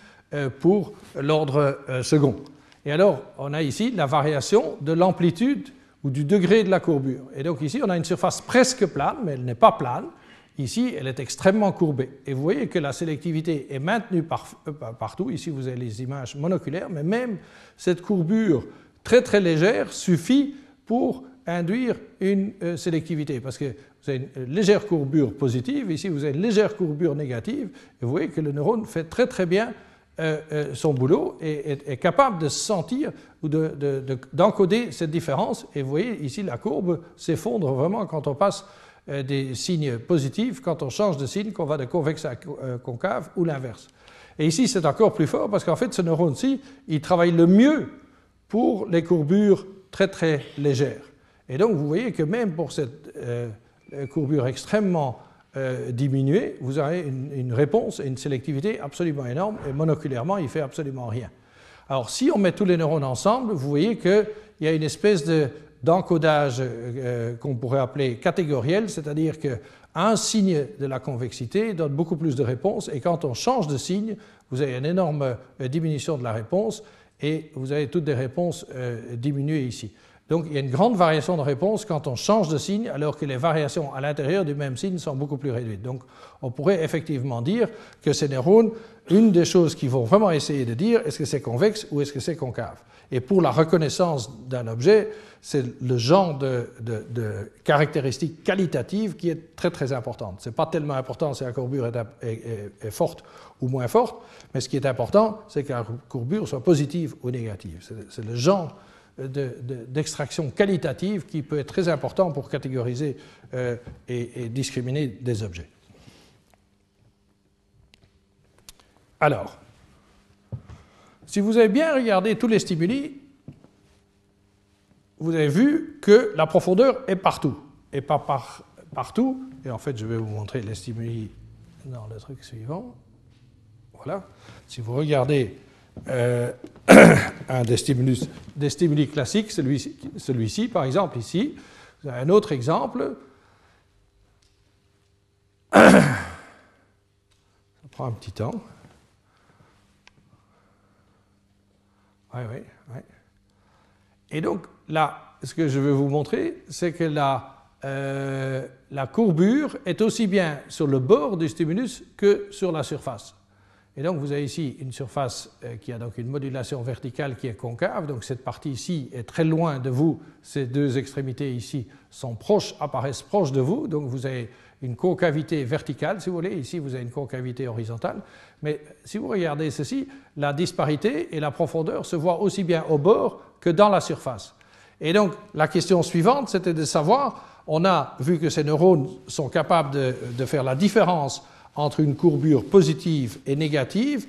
pour l'ordre second. Et alors, on a ici la variation de l'amplitude ou du degré de la courbure. Et donc ici, on a une surface presque plane, mais elle n'est pas plane. Ici, elle est extrêmement courbée. Et vous voyez que la sélectivité est maintenue euh, partout. Ici, vous avez les images monoculaires, mais même cette courbure très très légère suffit pour induire une euh, sélectivité. Parce que vous avez une légère courbure positive, ici vous avez une légère courbure négative, et vous voyez que le neurone fait très très bien euh, son boulot est, capable de sentir ou d'encoder cette différence. Et vous voyez ici la courbe s'effondre vraiment quand on passe euh, des signes positifs quand on change de signe, qu'on va de convexe à euh, concave ou l'inverse. Et ici, c'est encore plus fort parce qu'en fait, ce neurone-ci, il travaille le mieux pour les courbures très très légères. Et donc, vous voyez que même pour cette euh, courbure extrêmement diminuée, vous avez une, réponse et une sélectivité absolument énorme, et monoculairement, il fait absolument rien. Alors, si on met tous les neurones ensemble, vous voyez qu'il y a une espèce de d'encodage euh, qu'on pourrait appeler catégoriel, c'est-à-dire qu'un signe de la convexité donne beaucoup plus de réponses, et quand on change de signe, vous avez une énorme euh, diminution de la réponse, et vous avez toutes des réponses euh, diminuées ici. Donc il y a une grande variation de réponse quand on change de signe, alors que les variations à l'intérieur du même signe sont beaucoup plus réduites. Donc on pourrait effectivement dire que ces neurones, une des choses qu'ils vont vraiment essayer de dire, est-ce que c'est convexe ou est-ce que c'est concave? Et pour la reconnaissance d'un objet, c'est le genre de, caractéristiques qualitatives qui est très très importante. Ce n'est pas tellement important si la courbure est, forte ou moins forte, mais ce qui est important, c'est que la courbure soit positive ou négative. C'est le genre d'extraction qualitative qui peut être très important pour catégoriser euh, et, discriminer des objets. Alors, si vous avez bien regardé tous les stimuli, vous avez vu que la profondeur est partout, et pas par, partout. Et en fait, je vais vous montrer les stimuli dans le truc suivant. Voilà. Si vous regardez euh, un des, des stimuli classiques, celui-ci, celui par exemple, ici, vous avez un autre exemple. Ça prend un petit temps. Oui, oui, oui. Et donc, là, ce que je veux vous montrer, c'est que la, euh, la courbure est aussi bien sur le bord du stimulus que sur la surface. Et donc vous avez ici une surface euh, qui a donc une modulation verticale qui est concave, donc cette partie ici est très loin de vous, ces deux extrémités ici sont proches, apparaissent proches de vous, donc vous avez une concavité verticale si vous voulez, ici vous avez une concavité horizontale, mais si vous regardez ceci, la disparité et la profondeur se voient aussi bien au bord que dans la surface. Et donc, la question suivante, c'était de savoir, on a vu que ces neurones sont capables de, faire la différence entre une courbure positive et négative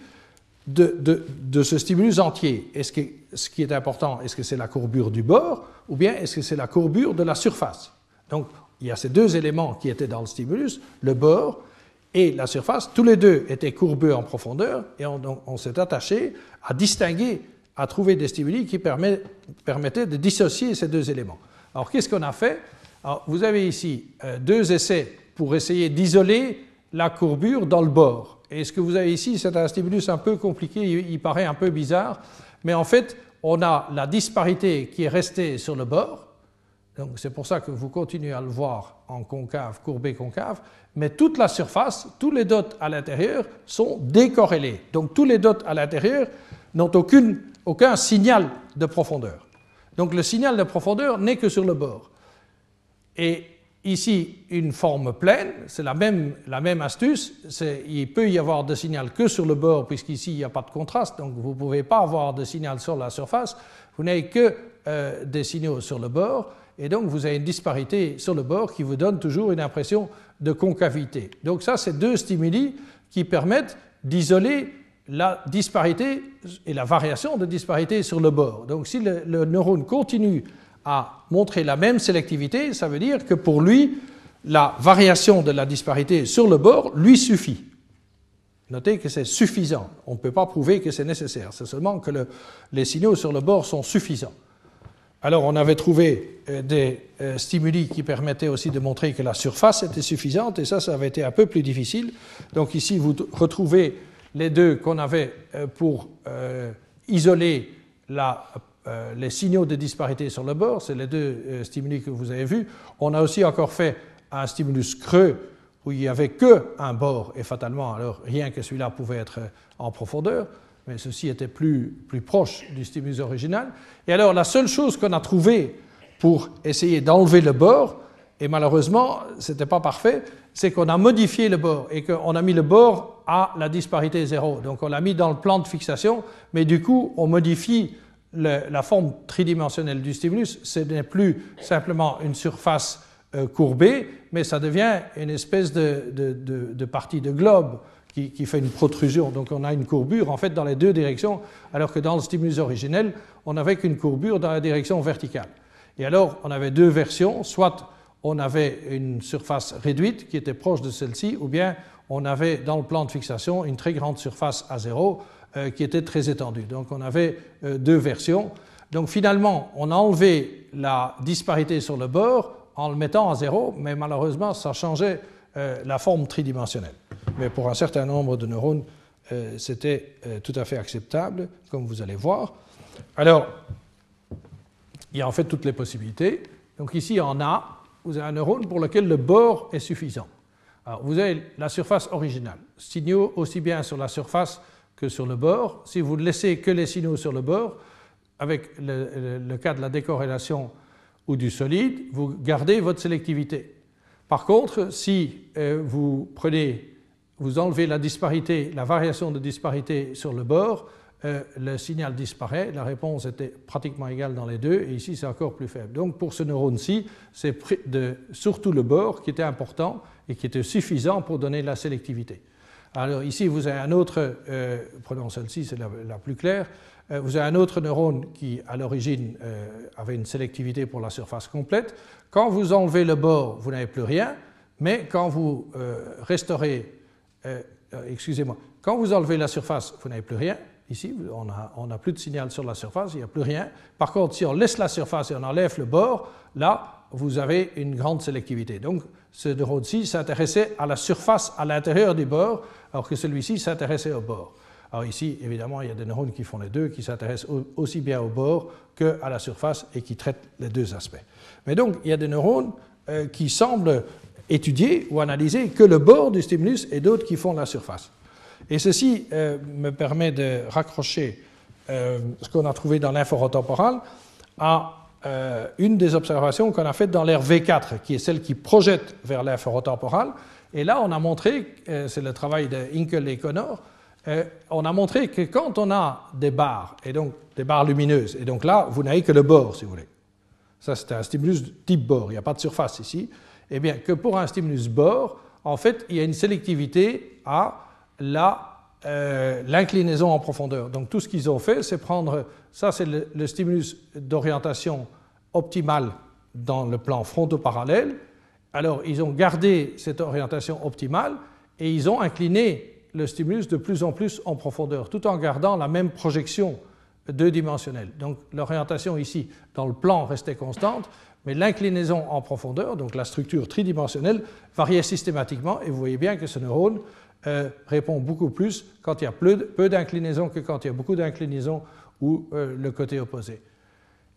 de, ce stimulus entier. Est-ce que ce qui est important, est-ce que c'est la courbure du bord ou bien est-ce que c'est la courbure de la surface? Donc, il y a ces deux éléments qui étaient dans le stimulus, le bord et la surface. Tous les deux étaient courbeux en profondeur et on s'est attaché à distinguer à trouver des stimuli qui permettaient de dissocier ces deux éléments. Alors qu'est-ce qu'on a fait? Vous avez ici euh, deux essais pour essayer d'isoler la courbure dans le bord. Et ce que vous avez ici, c'est un stimulus un peu compliqué, il, paraît un peu bizarre, mais en fait, on a la disparité qui est restée sur le bord, donc c'est pour ça que vous continuez à le voir en concave, courbé, concave, mais toute la surface, tous les dots à l'intérieur sont décorrélés. Donc tous les dots à l'intérieur n'ont aucun signal de profondeur. Donc le signal de profondeur n'est que sur le bord. Et ici, une forme pleine, c'est la même, astuce. Il peut y avoir de signal que sur le bord, puisqu'ici, il n'y a pas de contraste, donc vous ne pouvez pas avoir de signal sur la surface. Vous n'avez que euh, des signaux sur le bord, et donc vous avez une disparité sur le bord qui vous donne toujours une impression de concavité. Donc ça, c'est deux stimuli qui permettent d'isoler la disparité et la variation de disparité sur le bord. Donc si le, neurone continue à montrer la même sélectivité, ça veut dire que pour lui, la variation de la disparité sur le bord lui suffit. Notez que c'est suffisant. On ne peut pas prouver que c'est nécessaire. C'est seulement que les signaux sur le bord sont suffisants. Alors on avait trouvé euh, des euh, stimuli qui permettaient aussi de montrer que la surface était suffisante, et ça, ça avait été un peu plus difficile. Donc ici, vous retrouvez les deux qu'on avait pour isoler les signaux de disparité sur le bord, c'est les deux stimuli que vous avez vus. On a aussi encore fait un stimulus creux où il n'y avait qu'un bord, et fatalement, alors rien que celui-là pouvait être en profondeur, mais ceci était plus, plus proche du stimulus original. Et alors, la seule chose qu'on a trouvée pour essayer d'enlever le bord, et malheureusement, ce n'était pas parfait, c'est qu'on a modifié le bord et qu'on a mis le bord à la disparité zéro. Donc on l'a mis dans le plan de fixation, mais du coup, on modifie la forme tridimensionnelle du stimulus. Ce n'est plus simplement une surface euh, courbée, mais ça devient une espèce de, partie de globe qui, fait une protrusion. Donc on a une courbure en fait dans les deux directions, alors que dans le stimulus originel, on n'avait qu'une courbure dans la direction verticale. Et alors on avait deux versions, soit on avait une surface réduite qui était proche de celle-ci, ou bien on avait dans le plan de fixation une très grande surface à zéro qui était très étendue. Donc on avait euh, deux versions. Donc finalement, on a enlevé la disparité sur le bord en le mettant à zéro, mais malheureusement, ça changeait euh, la forme tridimensionnelle. Mais pour un certain nombre de neurones, c'était tout à fait acceptable, comme vous allez voir. Alors, il y a en fait toutes les possibilités. Donc ici, en A, vous avez un neurone pour lequel le bord est suffisant. Alors, vous avez la surface originale, signaux aussi bien sur la surface sur le bord. Si vous ne laissez que les signaux sur le bord, avec le, cas de la décorrélation ou du solide, vous gardez votre sélectivité. Par contre, si euh, vous prenez, vous enlevez la disparité, la variation de disparité sur le bord, euh, le signal disparaît, la réponse était pratiquement égale dans les deux, et ici c'est encore plus faible. Donc pour ce neurone-ci, c'est surtout le bord qui était important et qui était suffisant pour donner la sélectivité. Alors ici vous avez un autre, euh, prenons celle-ci, c'est la, plus claire, euh, vous avez un autre neurone qui à l'origine avait une sélectivité pour la surface complète. Quand vous enlevez le bord, vous n'avez plus rien, mais quand vous restaurez, excusez-moi, quand vous enlevez la surface, vous n'avez plus rien, Ici, on n'a plus de signal sur la surface, il n'y a plus rien. Par contre, si on laisse la surface et on enlève le bord, là, vous avez une grande sélectivité. Donc, ce neurone-ci s'intéressait à la surface à l'intérieur du bord, alors que celui-ci s'intéressait au bord. Alors ici, évidemment, il y a des neurones qui font les deux, qui s'intéressent aussi bien au bord qu'à la surface et qui traitent les deux aspects. Mais donc, il y a des neurones euh, qui semblent étudier ou analyser que le bord du stimulus et d'autres qui font la surface. Et ceci euh, me permet de raccrocher euh, ce qu'on a trouvé dans l'inforotemporal à euh, une des observations qu'on a faites dans l'air V4, qui est celle qui projette vers l'inforotemporal. Et là, on a montré, c'est le travail de Hinkel et Connor, on a montré que quand on a des barres, et donc des barres lumineuses, et donc là, vous n'avez que le bord, si vous voulez. Ça, c'est un stimulus type bord, il n'y a pas de surface ici. Eh bien, que pour un stimulus bord, en fait, il y a une sélectivité à euh, l'inclinaison en profondeur. Donc tout ce qu'ils ont fait, c'est prendre, ça c'est le, stimulus d'orientation optimale dans le plan fronto-parallèle. Alors ils ont gardé cette orientation optimale et ils ont incliné le stimulus de plus en plus en profondeur, tout en gardant la même projection deux dimensionnelle. Donc l'orientation ici dans le plan restait constante, mais l'inclinaison en profondeur, donc la structure tridimensionnelle, variait systématiquement, et vous voyez bien que ce neurone euh, répond beaucoup plus quand il y a peu, d'inclinaison que quand il y a beaucoup d'inclinaison ou euh, le côté opposé.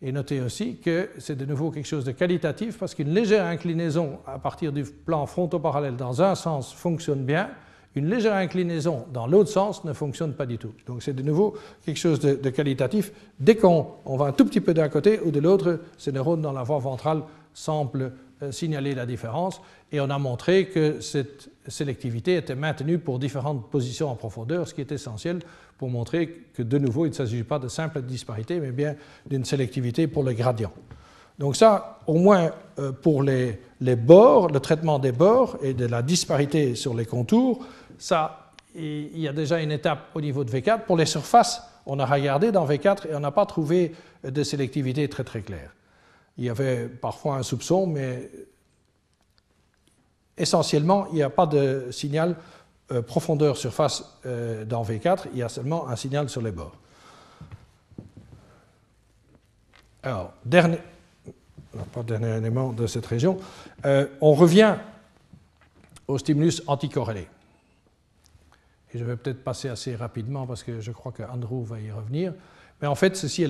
Et notez aussi que c'est de nouveau quelque chose de qualitatif parce qu'une légère inclinaison à partir du plan fronto-parallèle dans un sens fonctionne bien, une légère inclinaison dans l'autre sens ne fonctionne pas du tout. Donc c'est de nouveau quelque chose de, qualitatif. Dès qu'on va un tout petit peu d'un côté ou de l'autre, ces neurones dans la voie ventrale semblent signaler la différence et on a montré que cette sélectivité était maintenue pour différentes positions en profondeur, ce qui est essentiel pour montrer que de nouveau il ne s'agit pas de simple disparité, mais bien d'une sélectivité pour le gradient. Donc ça, au moins euh, pour les, les, bords, le traitement des bords et de la disparité sur les contours, ça, il y a déjà une étape au niveau de V4. Pour les surfaces, on a regardé dans V4 et on n'a pas trouvé de sélectivité très très claire. Il y avait parfois un soupçon, mais essentiellement, il n'y a pas de signal euh, profondeur-surface euh, dans V4, il y a seulement un signal sur les bords. Alors, dernier, dernier élément de cette région, euh, on revient au stimulus anticorrélé. et je vais peut-être passer assez rapidement parce que je crois qu'Andrew va y revenir. Mais en fait, ceci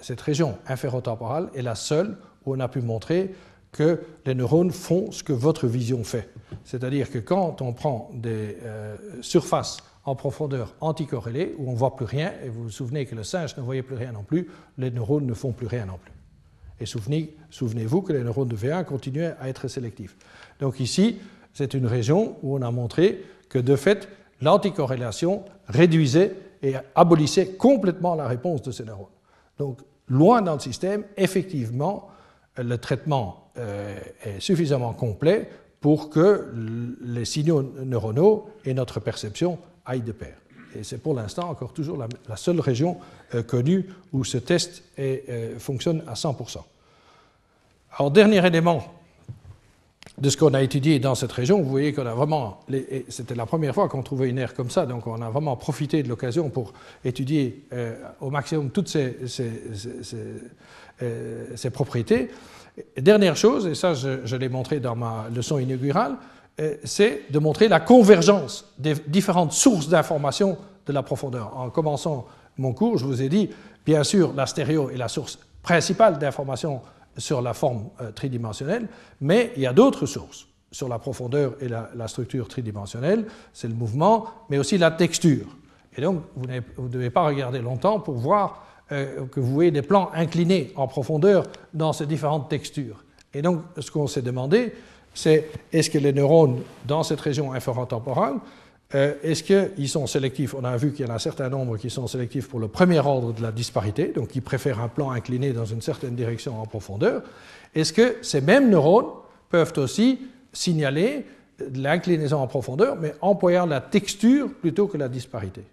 cette région inférotemporale est la seule où on a pu montrer que les neurones font ce que votre vision fait. C'est-à-dire que quand on prend des euh, surfaces en profondeur anticorrélées, où on ne voit plus rien, et vous vous souvenez que le singe ne voyait plus rien non plus, les neurones ne font plus rien non plus. Et souvenez-vous que les neurones de V1 continuaient à être sélectifs. Donc ici, c'est une région où on a montré que de fait, l'anticorrélation réduisait et abolissait complètement la réponse de ces neurones. Donc, loin dans le système, effectivement, le traitement euh, est suffisamment complet pour que les signaux neuronaux et notre perception aillent de pair. Et c'est pour l'instant encore toujours la, seule région euh, connue où ce test euh, fonctionne à 100%. Alors, dernier élément de ce qu'on a étudié dans cette région, vous voyez qu'on a vraiment, c'était la première fois qu'on trouvait une aire comme ça, donc on a vraiment profité de l'occasion pour étudier euh, au maximum toutes ces, euh, propriétés. dernière chose, et ça je, l'ai montré dans ma leçon inaugurale, euh, c'est de montrer la convergence des différentes sources d'informations de la profondeur. En commençant mon cours, je vous ai dit, bien sûr, la stéréo est la source principale d'informations sur la forme euh, tridimensionnelle, mais il y a d'autres sources sur la profondeur et la, structure tridimensionnelle, c'est le mouvement, mais aussi la texture. Et donc, vous ne devez pas regarder longtemps pour voir euh, que vous voyez des plans inclinés en profondeur dans ces différentes textures. Et donc, ce qu'on s'est demandé, c'est est-ce que les neurones dans cette région inférotemporale euh, est-ce qu'ils sont sélectifs? On a vu qu'il y en a un certain nombre qui sont sélectifs pour le premier ordre de la disparité, donc qui préfèrent un plan incliné dans une certaine direction en profondeur. Est-ce que ces mêmes neurones peuvent aussi signaler l'inclinaison en profondeur, mais employant la texture plutôt que la disparité?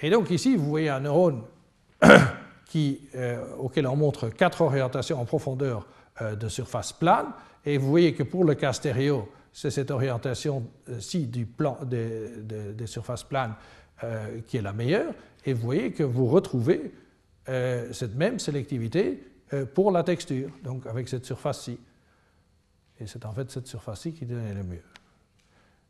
Et donc ici, vous voyez un neurone euh, auquel on montre quatre orientations en profondeur euh, de surface plane, et vous voyez que pour le cas stéréo, c'est cette orientation-ci du plan des, surfaces planes euh, qui est la meilleure, et vous voyez que vous retrouvez euh, cette même sélectivité euh, pour la texture, donc avec cette surface-ci. Et c'est en fait cette surface-ci qui donne le mieux.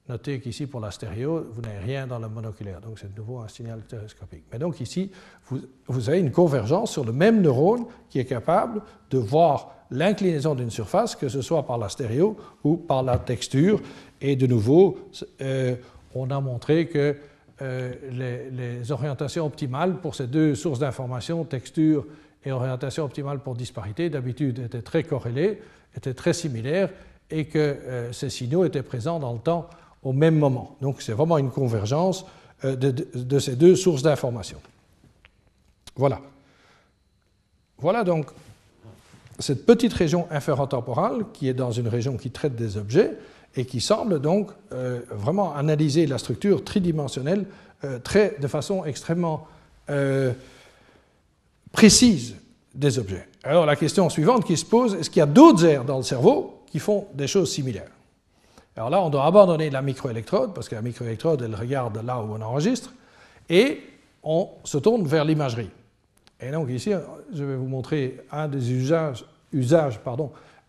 Notez qu'ici, pour la stéréo, vous n'avez rien dans le monoculaire, donc c'est de nouveau un signal stéréoscopique. Mais donc ici, vous, vous, avez une convergence sur le même neurone qui est capable de voir l'inclinaison d'une surface, que ce soit par la stéréo ou par la texture. Et de nouveau, euh, on a montré que euh, les, orientations optimales pour ces deux sources d'information, texture et orientation optimale pour disparité, d'habitude étaient très corrélées, étaient très similaires, et que euh, ces signaux étaient présents dans le temps au même moment. Donc c'est vraiment une convergence de, de, ces deux sources d'information. Voilà. Voilà donc cette petite région inférotemporale, qui est dans une région qui traite des objets, et qui semble donc euh, vraiment analyser la structure tridimensionnelle euh, de façon extrêmement euh, précise des objets. Alors la question suivante qui se pose, est-ce qu'il y a d'autres aires dans le cerveau qui font des choses similaires? Alors là, on doit abandonner la microélectrode, parce que la microélectrode, elle regarde là où on enregistre, et on se tourne vers l'imagerie. Et donc ici, je vais vous montrer un des usages,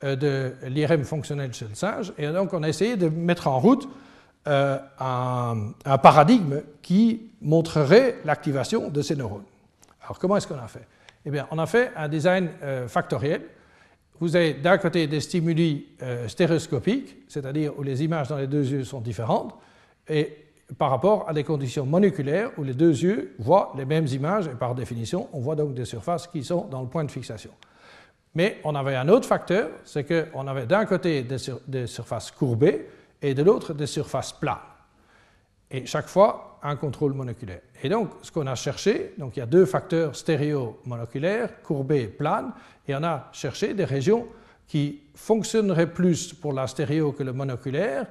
euh, de l'IRM fonctionnel chez le singe. Et donc on a essayé de mettre en route euh, un, paradigme qui montrerait l'activation de ces neurones. Alors comment est-ce qu'on a fait? Eh bien, on a fait un design euh, factoriel. Vous avez d'un côté des stimuli stéréoscopiques, c'est-à-dire où les images dans les deux yeux sont différentes, et par rapport à des conditions moléculaires où les deux yeux voient les mêmes images et par définition, on voit donc des surfaces qui sont dans le point de fixation. Mais on avait un autre facteur, c'est qu'on avait d'un côté des, surfaces courbées et de l'autre des surfaces planes. Et chaque fois, un contrôle moléculaire. Et donc, ce qu'on a cherché, donc il y a deux facteurs stéréo-moléculaires, courbés et planes, et on a cherché des régions qui fonctionneraient plus pour la stéréo que le monoculaire,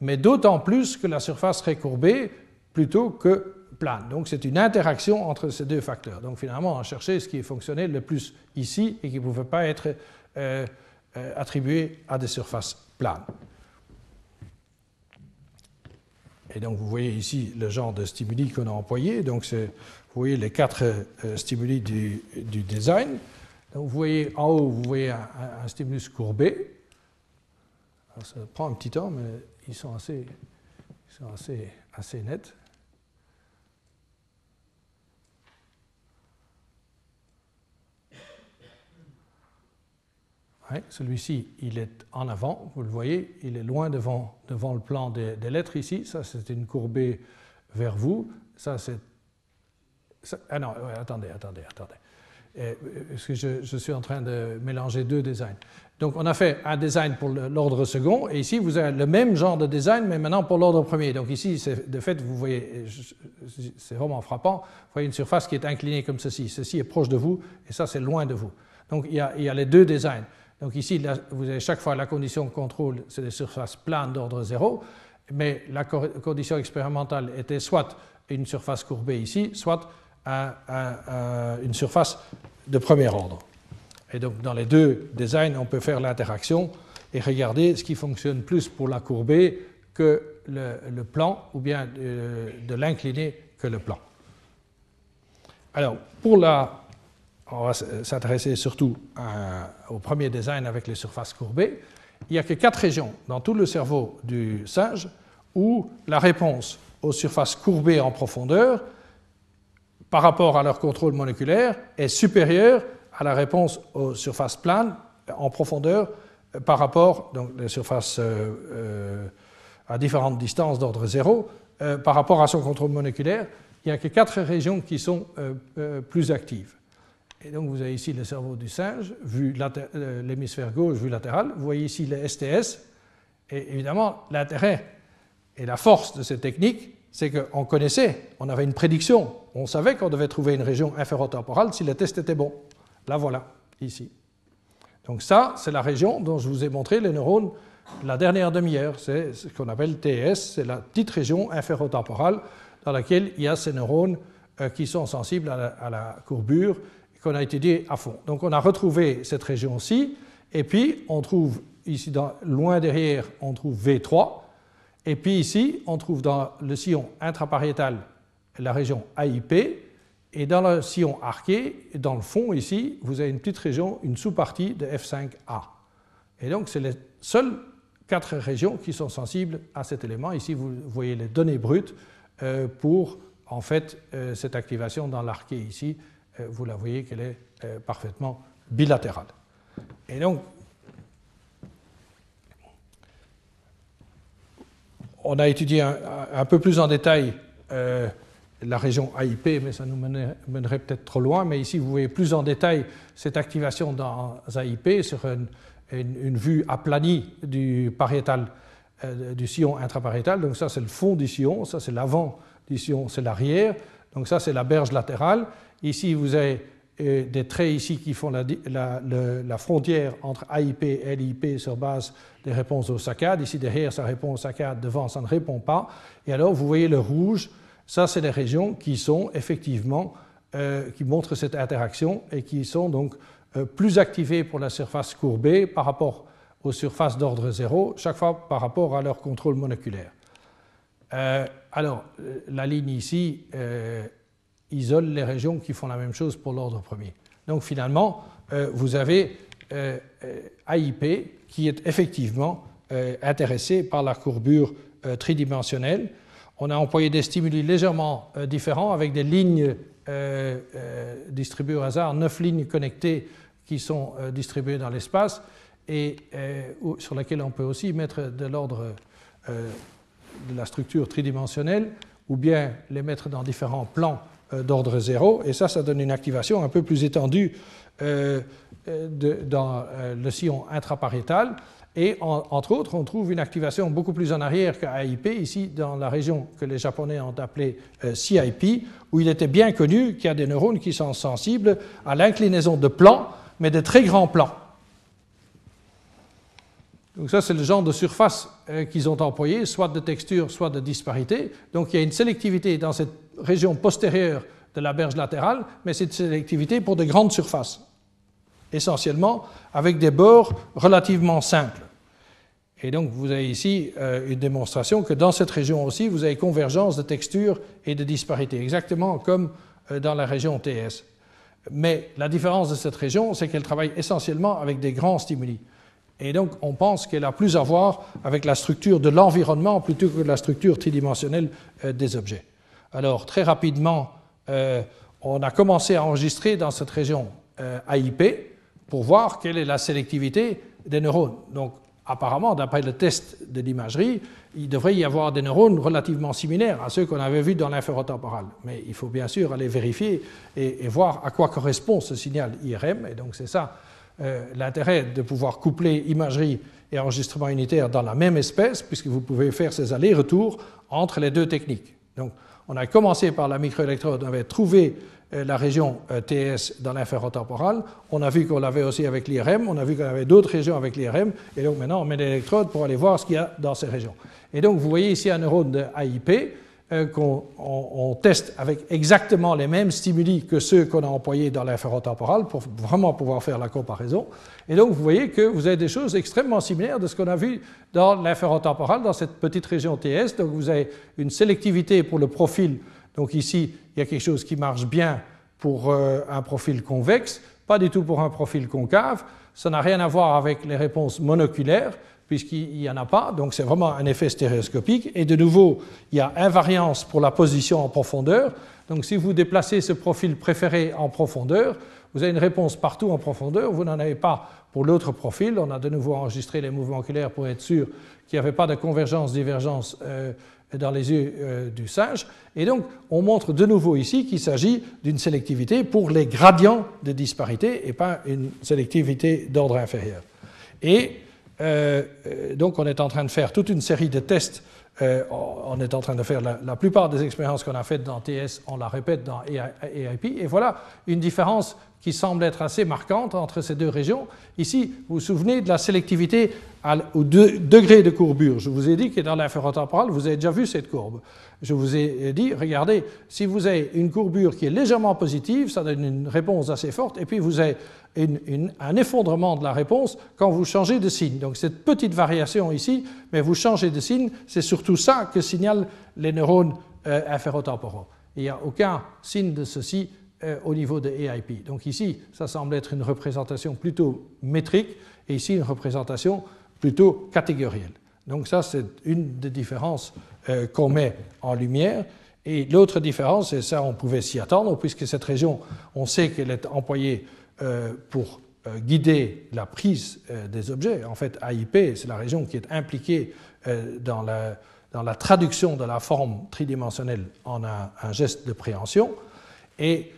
mais d'autant plus que la surface serait courbée plutôt que plane. Donc c'est une interaction entre ces deux facteurs. Donc finalement, on a cherché ce qui fonctionnait le plus ici et qui ne pouvait pas être euh, euh, attribué à des surfaces planes. Et donc vous voyez ici le genre de stimuli qu'on a employé. Donc vous voyez les quatre euh, stimuli du, design. Donc vous voyez en haut, vous voyez un stimulus courbé ça prend un petit temps, mais ils sont assez qui sont assez, assez nets. Celui-ci, il est en avant, vous le voyez, il est loin devant, devant le plan des, lettres ici. Ça, c'est une courbée vers vous. Ça, c'est. Ah non, attendez, attendez, attendez. Parce que je, suis en train de mélanger deux designs? Donc, on a fait un design pour l'ordre second, et ici, vous avez le même genre de design, mais maintenant pour l'ordre premier. Donc, ici, de fait, vous voyez, c'est vraiment frappant, vous voyez une surface qui est inclinée comme ceci. Ceci est proche de vous, et ça, c'est loin de vous. Donc, il y a les deux designs. Donc ici, vous avez chaque fois la condition contrôle, c'est des surfaces planes d'ordre zéro, mais la condition expérimentale était soit une surface courbée ici, soit une surface de premier ordre. Et donc dans les deux designs, on peut faire l'interaction et regarder ce qui fonctionne plus pour la courbée que le, plan, ou bien de, de l'incliné que le plan. Alors, pour la on va s'intéresser surtout au premier design avec les surfaces courbées. Il n'y a que quatre régions dans tout le cerveau du singe où la réponse aux surfaces courbées en profondeur par rapport à leur contrôle moléculaire est supérieure à la réponse aux surfaces planes en profondeur par rapport, donc les surfaces euh, euh, à différentes distances d'ordre zéro, euh, par rapport à son contrôle moléculaire. Il n'y a que quatre régions qui sont plus actives. Et donc vous avez ici le cerveau du singe, vu euh, l'hémisphère gauche, vu latéral. Vous voyez ici le STS. Et évidemment, l'intérêt et la force de cette technique, c'est qu'on connaissait, on avait une prédiction, on savait qu'on devait trouver une région inférotemporale si le test était bon. Là voilà, ici. Donc ça, c'est la région dont je vous ai montré les neurones la dernière demi-heure. C'est ce qu'on appelle TS, c'est la petite région inférotemporale dans laquelle il y a ces neurones euh, qui sont sensibles à la courbure qu'on a étudié à fond. Donc on a retrouvé cette région-ci, et puis on trouve ici, loin derrière, on trouve V3, et puis ici, on trouve dans le sillon intrapariétal la région AIP, et dans le sillon arqué, dans le fond ici, vous avez une petite région, une sous-partie de F5A. Et donc c'est les seules quatre régions qui sont sensibles à cet élément. Ici, vous voyez les données brutes euh, pour en fait euh, cette activation dans l'arqué ici vous la voyez qu'elle est euh, parfaitement bilatérale. Et donc, on a étudié un, peu plus en détail euh, la région AIP, mais ça nous mènerait, peut-être trop loin. Mais ici, vous voyez plus en détail cette activation dans AIP sur une, vue aplanie du pariétal, du sillon intrapariétal. Donc ça, c'est le fond du sillon, ça c'est l'avant du sillon, c'est l'arrière. Donc ça, c'est la berge latérale. Ici, vous avez euh, des traits ici qui font la, frontière entre AIP et LIP sur base des réponses aux saccades. Ici, derrière, ça répond aux saccades, devant, ça ne répond pas. Et alors, vous voyez le rouge, ça, c'est les régions qui sont effectivement, euh, qui montrent cette interaction et qui sont donc euh, plus activées pour la surface courbée par rapport aux surfaces d'ordre zéro, chaque fois par rapport à leur contrôle moléculaire. Alors, la ligne ici isole les régions qui font la même chose pour l'ordre premier. Donc finalement, euh, vous avez euh, euh, AIP qui est effectivement intéressé par la courbure tridimensionnelle. On a employé des stimuli légèrement différents avec des lignes distribuées au hasard, neuf lignes connectées qui sont distribuées dans l'espace et sur lesquelles on peut aussi mettre de l'ordre de la structure tridimensionnelle ou bien les mettre dans différents plans euh, d'ordre zéro, et ça, ça donne une activation un peu plus étendue euh, euh, dans le sillon intrapariétal. Et entre autres, on trouve une activation beaucoup plus en arrière qu'à AIP, ici dans la région que les Japonais ont appelée CIP, où il était bien connu qu'il y a des neurones qui sont sensibles à l'inclinaison de plans, mais de très grands plans. Donc ça, c'est le genre de surface qu'ils ont employé, soit de texture, soit de disparité. Donc il y a une sélectivité dans cette région postérieure de la berge latérale, mais c'est une sélectivité pour de grandes surfaces, essentiellement avec des bords relativement simples. Et donc vous avez ici euh, une démonstration que dans cette région aussi, vous avez convergence de texture et de disparité, exactement comme euh, dans la région TS. Mais la différence de cette région, c'est qu'elle travaille essentiellement avec des grands stimuli. Et donc, on pense qu'elle a plus à voir avec la structure de l'environnement plutôt que la structure tridimensionnelle euh, des objets. Alors, très rapidement, euh, on a commencé à enregistrer dans cette région euh, AIP pour voir quelle est la sélectivité des neurones. Donc, apparemment, d'après le test de l'imagerie, il devrait y avoir des neurones relativement similaires à ceux qu'on avait vus dans l'inférotemporal. Mais il faut bien sûr aller vérifier et, voir à quoi correspond ce signal IRM. Et donc, c'est ça euh, l'intérêt de pouvoir coupler imagerie et enregistrement unitaire dans la même espèce, puisque vous pouvez faire ces allers-retours entre les deux techniques. Donc, on a commencé par la microélectrode, on avait trouvé euh, la région euh, TS dans l'inférotemporal, on a vu qu'on l'avait aussi avec l'IRM, on a vu qu'on avait d'autres régions avec l'IRM, et donc maintenant on met l'électrode pour aller voir ce qu'il y a dans ces régions. Et donc vous voyez ici un neurone de AIP, euh, qu'on teste avec exactement les mêmes stimuli que ceux qu'on a employés dans l'inférotemporal pour vraiment pouvoir faire la comparaison. Et donc vous voyez que vous avez des choses extrêmement similaires de ce qu'on a vu dans l'inférotemporal, dans cette petite région TS. Donc vous avez une sélectivité pour le profil. Donc ici, il y a quelque chose qui marche bien pour euh, un profil convexe, pas du tout pour un profil concave. Ça n'a rien à voir avec les réponses monoculaires puisqu'il n'y en a pas, donc c'est vraiment un effet stéréoscopique. Et de nouveau, il y a invariance pour la position en profondeur. Donc si vous déplacez ce profil préféré en profondeur, vous avez une réponse partout en profondeur, vous n'en avez pas pour l'autre profil. On a de nouveau enregistré les mouvements oculaires pour être sûr qu'il n'y avait pas de convergence-divergence euh, dans les yeux euh, du singe. Et donc, on montre de nouveau ici qu'il s'agit d'une sélectivité pour les gradients de disparité et pas une sélectivité d'ordre inférieur. Et euh, euh, donc on est en train de faire toute une série de tests. Euh, on est en train de faire la, plupart des expériences qu'on a faites dans TS, on la répète dans AIP. Et voilà une différence qui semble être assez marquante entre ces deux régions. Ici, vous vous souvenez de la sélectivité au degré de courbure. Je vous ai dit que dans l'inférotemporal, vous avez déjà vu cette courbe. Je vous ai dit, regardez, si vous avez une courbure qui est légèrement positive, ça donne une réponse assez forte, et puis vous avez un effondrement de la réponse quand vous changez de signe. Donc cette petite variation ici, mais vous changez de signe, c'est surtout ça que signalent les neurones euh, inférotemporaux. Il n'y a aucun signe de ceci euh, au niveau de AIP. Donc ici, ça semble être une représentation plutôt métrique et ici une représentation plutôt catégorielle. Donc ça, c'est une des différences euh, qu'on met en lumière. Et l'autre différence, et ça on pouvait s'y attendre, puisque cette région, on sait qu'elle est employée euh, pour guider la prise des objets. En fait, AIP, c'est la région qui est impliquée dans la, dans, la, traduction de la forme tridimensionnelle en un, un geste de préhension. Et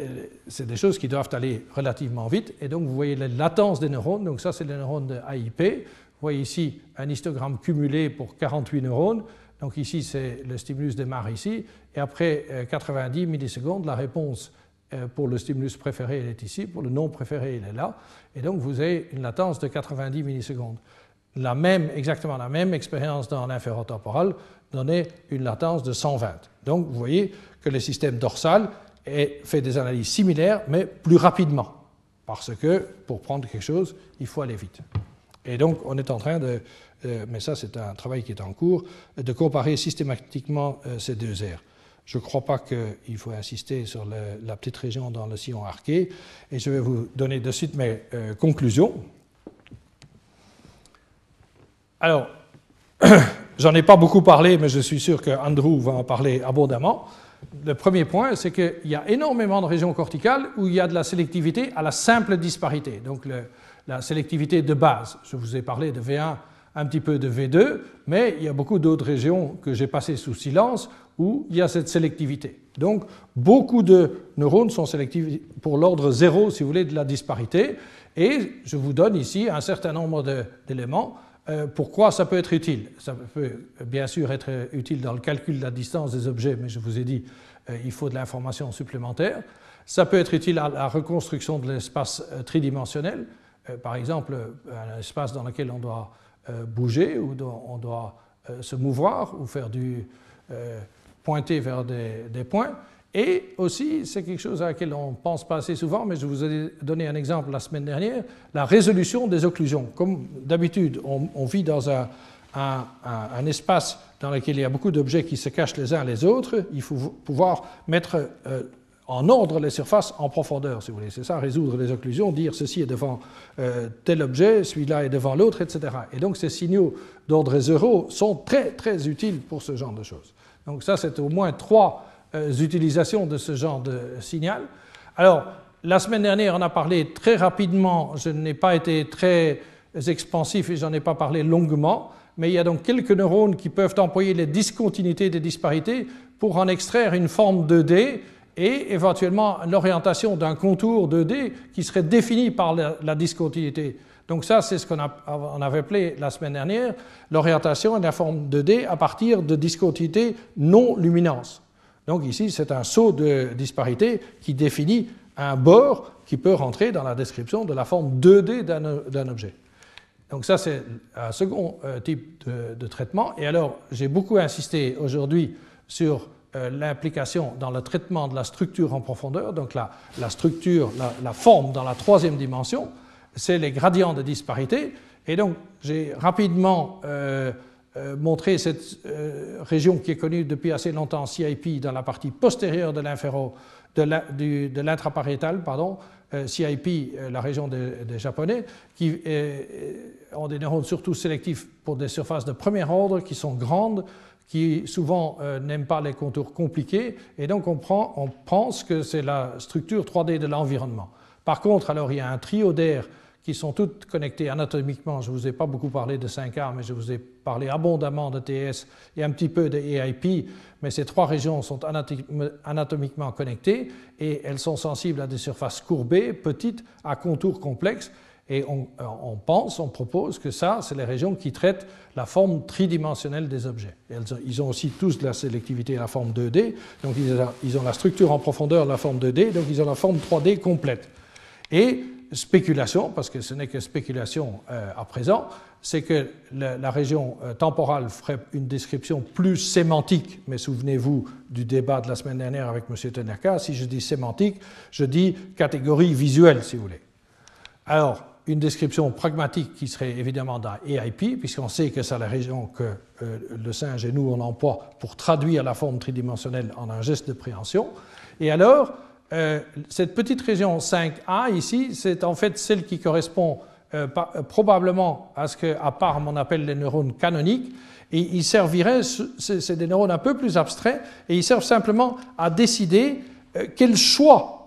euh, c'est des choses qui doivent aller relativement vite. Et donc, vous voyez la latence des neurones. Donc, ça, c'est les neurones de AIP. Voyez ici un histogramme cumulé pour 48 neurones. Donc, ici, c'est le stimulus démarre ici. Et après 90 euh, millisecondes, la réponse euh, pour le stimulus préféré, elle est ici. Pour le non préféré, elle est là. Et donc, vous avez une latence de 90 millisecondes. La même, exactement la même expérience dans l'inférotemporal donnait une latence de 120. Donc, vous voyez que le système dorsal fait des analyses similaires, mais plus rapidement. Parce que pour prendre quelque chose, il faut aller vite. Et donc, on est en train de, euh, mais ça c'est un travail qui est en cours, de comparer systématiquement euh, ces deux aires. Je ne crois pas qu'il faut insister sur la petite région dans le sillon arqué, et je vais vous donner de suite mes euh, conclusions. Alors, j'en ai pas beaucoup parlé, mais je suis sûr que Andrew va en parler abondamment le premier point, c'est qu'il y a énormément de régions corticales où il y a de la sélectivité à la simple disparité, donc la sélectivité de base. Je vous ai parlé de V1, un petit peu de V2, mais il y a beaucoup d'autres régions que j'ai passées sous silence où il y a cette sélectivité. Donc, beaucoup de neurones sont sélectifs pour l'ordre zéro, si vous voulez, de la disparité. Et je vous donne ici un certain nombre d'éléments euh, pourquoi ça peut être utile Ça peut bien sûr être utile dans le calcul de la distance des objets, mais je vous ai dit, euh, il faut de l'information supplémentaire. Ça peut être utile à la reconstruction de l'espace euh, tridimensionnel, par exemple un espace dans lequel on doit bouger ou on doit se mouvoir ou faire du pointer vers des points. Et aussi, c'est quelque chose à laquelle on pense pas assez souvent, mais je vous ai donné un exemple la semaine dernière, la résolution des occlusions. Comme d'habitude, on, vit dans un, espace dans lequel il y a beaucoup d'objets qui se cachent les uns les autres. Il faut pouvoir mettre euh, en ordre les surfaces en profondeur, si vous voulez. C'est ça, résoudre les occlusions, dire ceci est devant euh, tel objet, celui-là est devant l'autre, etc. Et donc ces signaux d'ordre zéro sont très, très utiles pour ce genre de choses. Donc ça, c'est au moins trois euh, utilisations de ce genre de signal. Alors, la semaine dernière, on a parlé très rapidement, je n'ai pas été très expansif et j'en ai pas parlé longuement, mais il y a donc quelques neurones qui peuvent employer les discontinuités des disparités pour en extraire une forme 2D et éventuellement l'orientation d'un contour 2D qui serait défini par la, discontinuité. Donc ça, c'est ce qu'on avait appelé la semaine dernière, l'orientation de la forme 2D à partir de discontinuités non luminance. Donc ici, c'est un saut de disparité qui définit un bord qui peut rentrer dans la description de la forme 2D d'un objet. Donc ça, c'est un second euh, type de, traitement. Et alors, j'ai beaucoup insisté aujourd'hui sur euh, l'implication dans le traitement de la structure en profondeur, donc la, structure, la, forme dans la troisième dimension, c'est les gradients de disparité. Et donc j'ai rapidement euh, euh, montré cette région qui est connue depuis assez longtemps, CIP, dans la partie postérieure de l'inféro, de l'intrapariétal, pardon, CIP, la région des, Japonais, qui ont des neurones surtout sélectifs pour des surfaces de premier ordre qui sont grandes, qui souvent euh, n'aiment pas les contours compliqués, et donc on, prend, on pense que c'est la structure 3D de l'environnement. Par contre, alors il y a un trio d'air qui sont toutes connectées anatomiquement. Je ne vous ai pas beaucoup parlé de 5A, mais je vous ai parlé abondamment de TS et un petit peu de EIP, mais ces trois régions sont anatomiquement connectées et elles sont sensibles à des surfaces courbées, petites, à contours complexes. Et on, pense, on propose que ça, c'est les régions qui traitent la forme tridimensionnelle des objets. ils ont aussi tous de la sélectivité à la forme 2D, donc ils ont la structure en profondeur de la forme 2D, donc ils ont la forme 3D complète. Et spéculation, parce que ce n'est que spéculation euh, à présent, c'est que la, région euh, temporale ferait une description plus sémantique, mais souvenez-vous du débat de la semaine dernière avec M. Tanaka, si je dis sémantique, je dis catégorie visuelle, si vous voulez. Alors, une description pragmatique qui serait évidemment d'un EIP, puisqu'on sait que c'est la région que euh, le singe et nous on emploie pour traduire la forme tridimensionnelle en un geste de préhension. Et alors, euh, cette petite région 5A ici, c'est en fait celle qui correspond euh, probablement à ce qu'à part on appelle les neurones canoniques, et ils serviraient, c'est des neurones un peu plus abstraits, et ils servent simplement à décider quel choix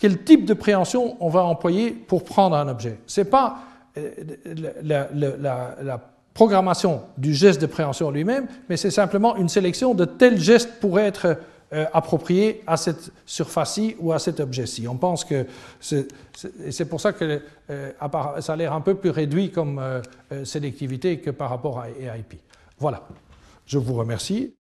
quel type de préhension on va employer pour prendre un objet. Ce n'est pas euh, la, programmation du geste de préhension lui-même, mais c'est simplement une sélection de tels gestes pourraient être euh, appropriés à cette surface-ci ou à cet objet-ci. On pense que c'est pour ça que euh, ça a l'air un peu plus réduit comme sélectivité que par rapport à EIP. Voilà. Je vous remercie.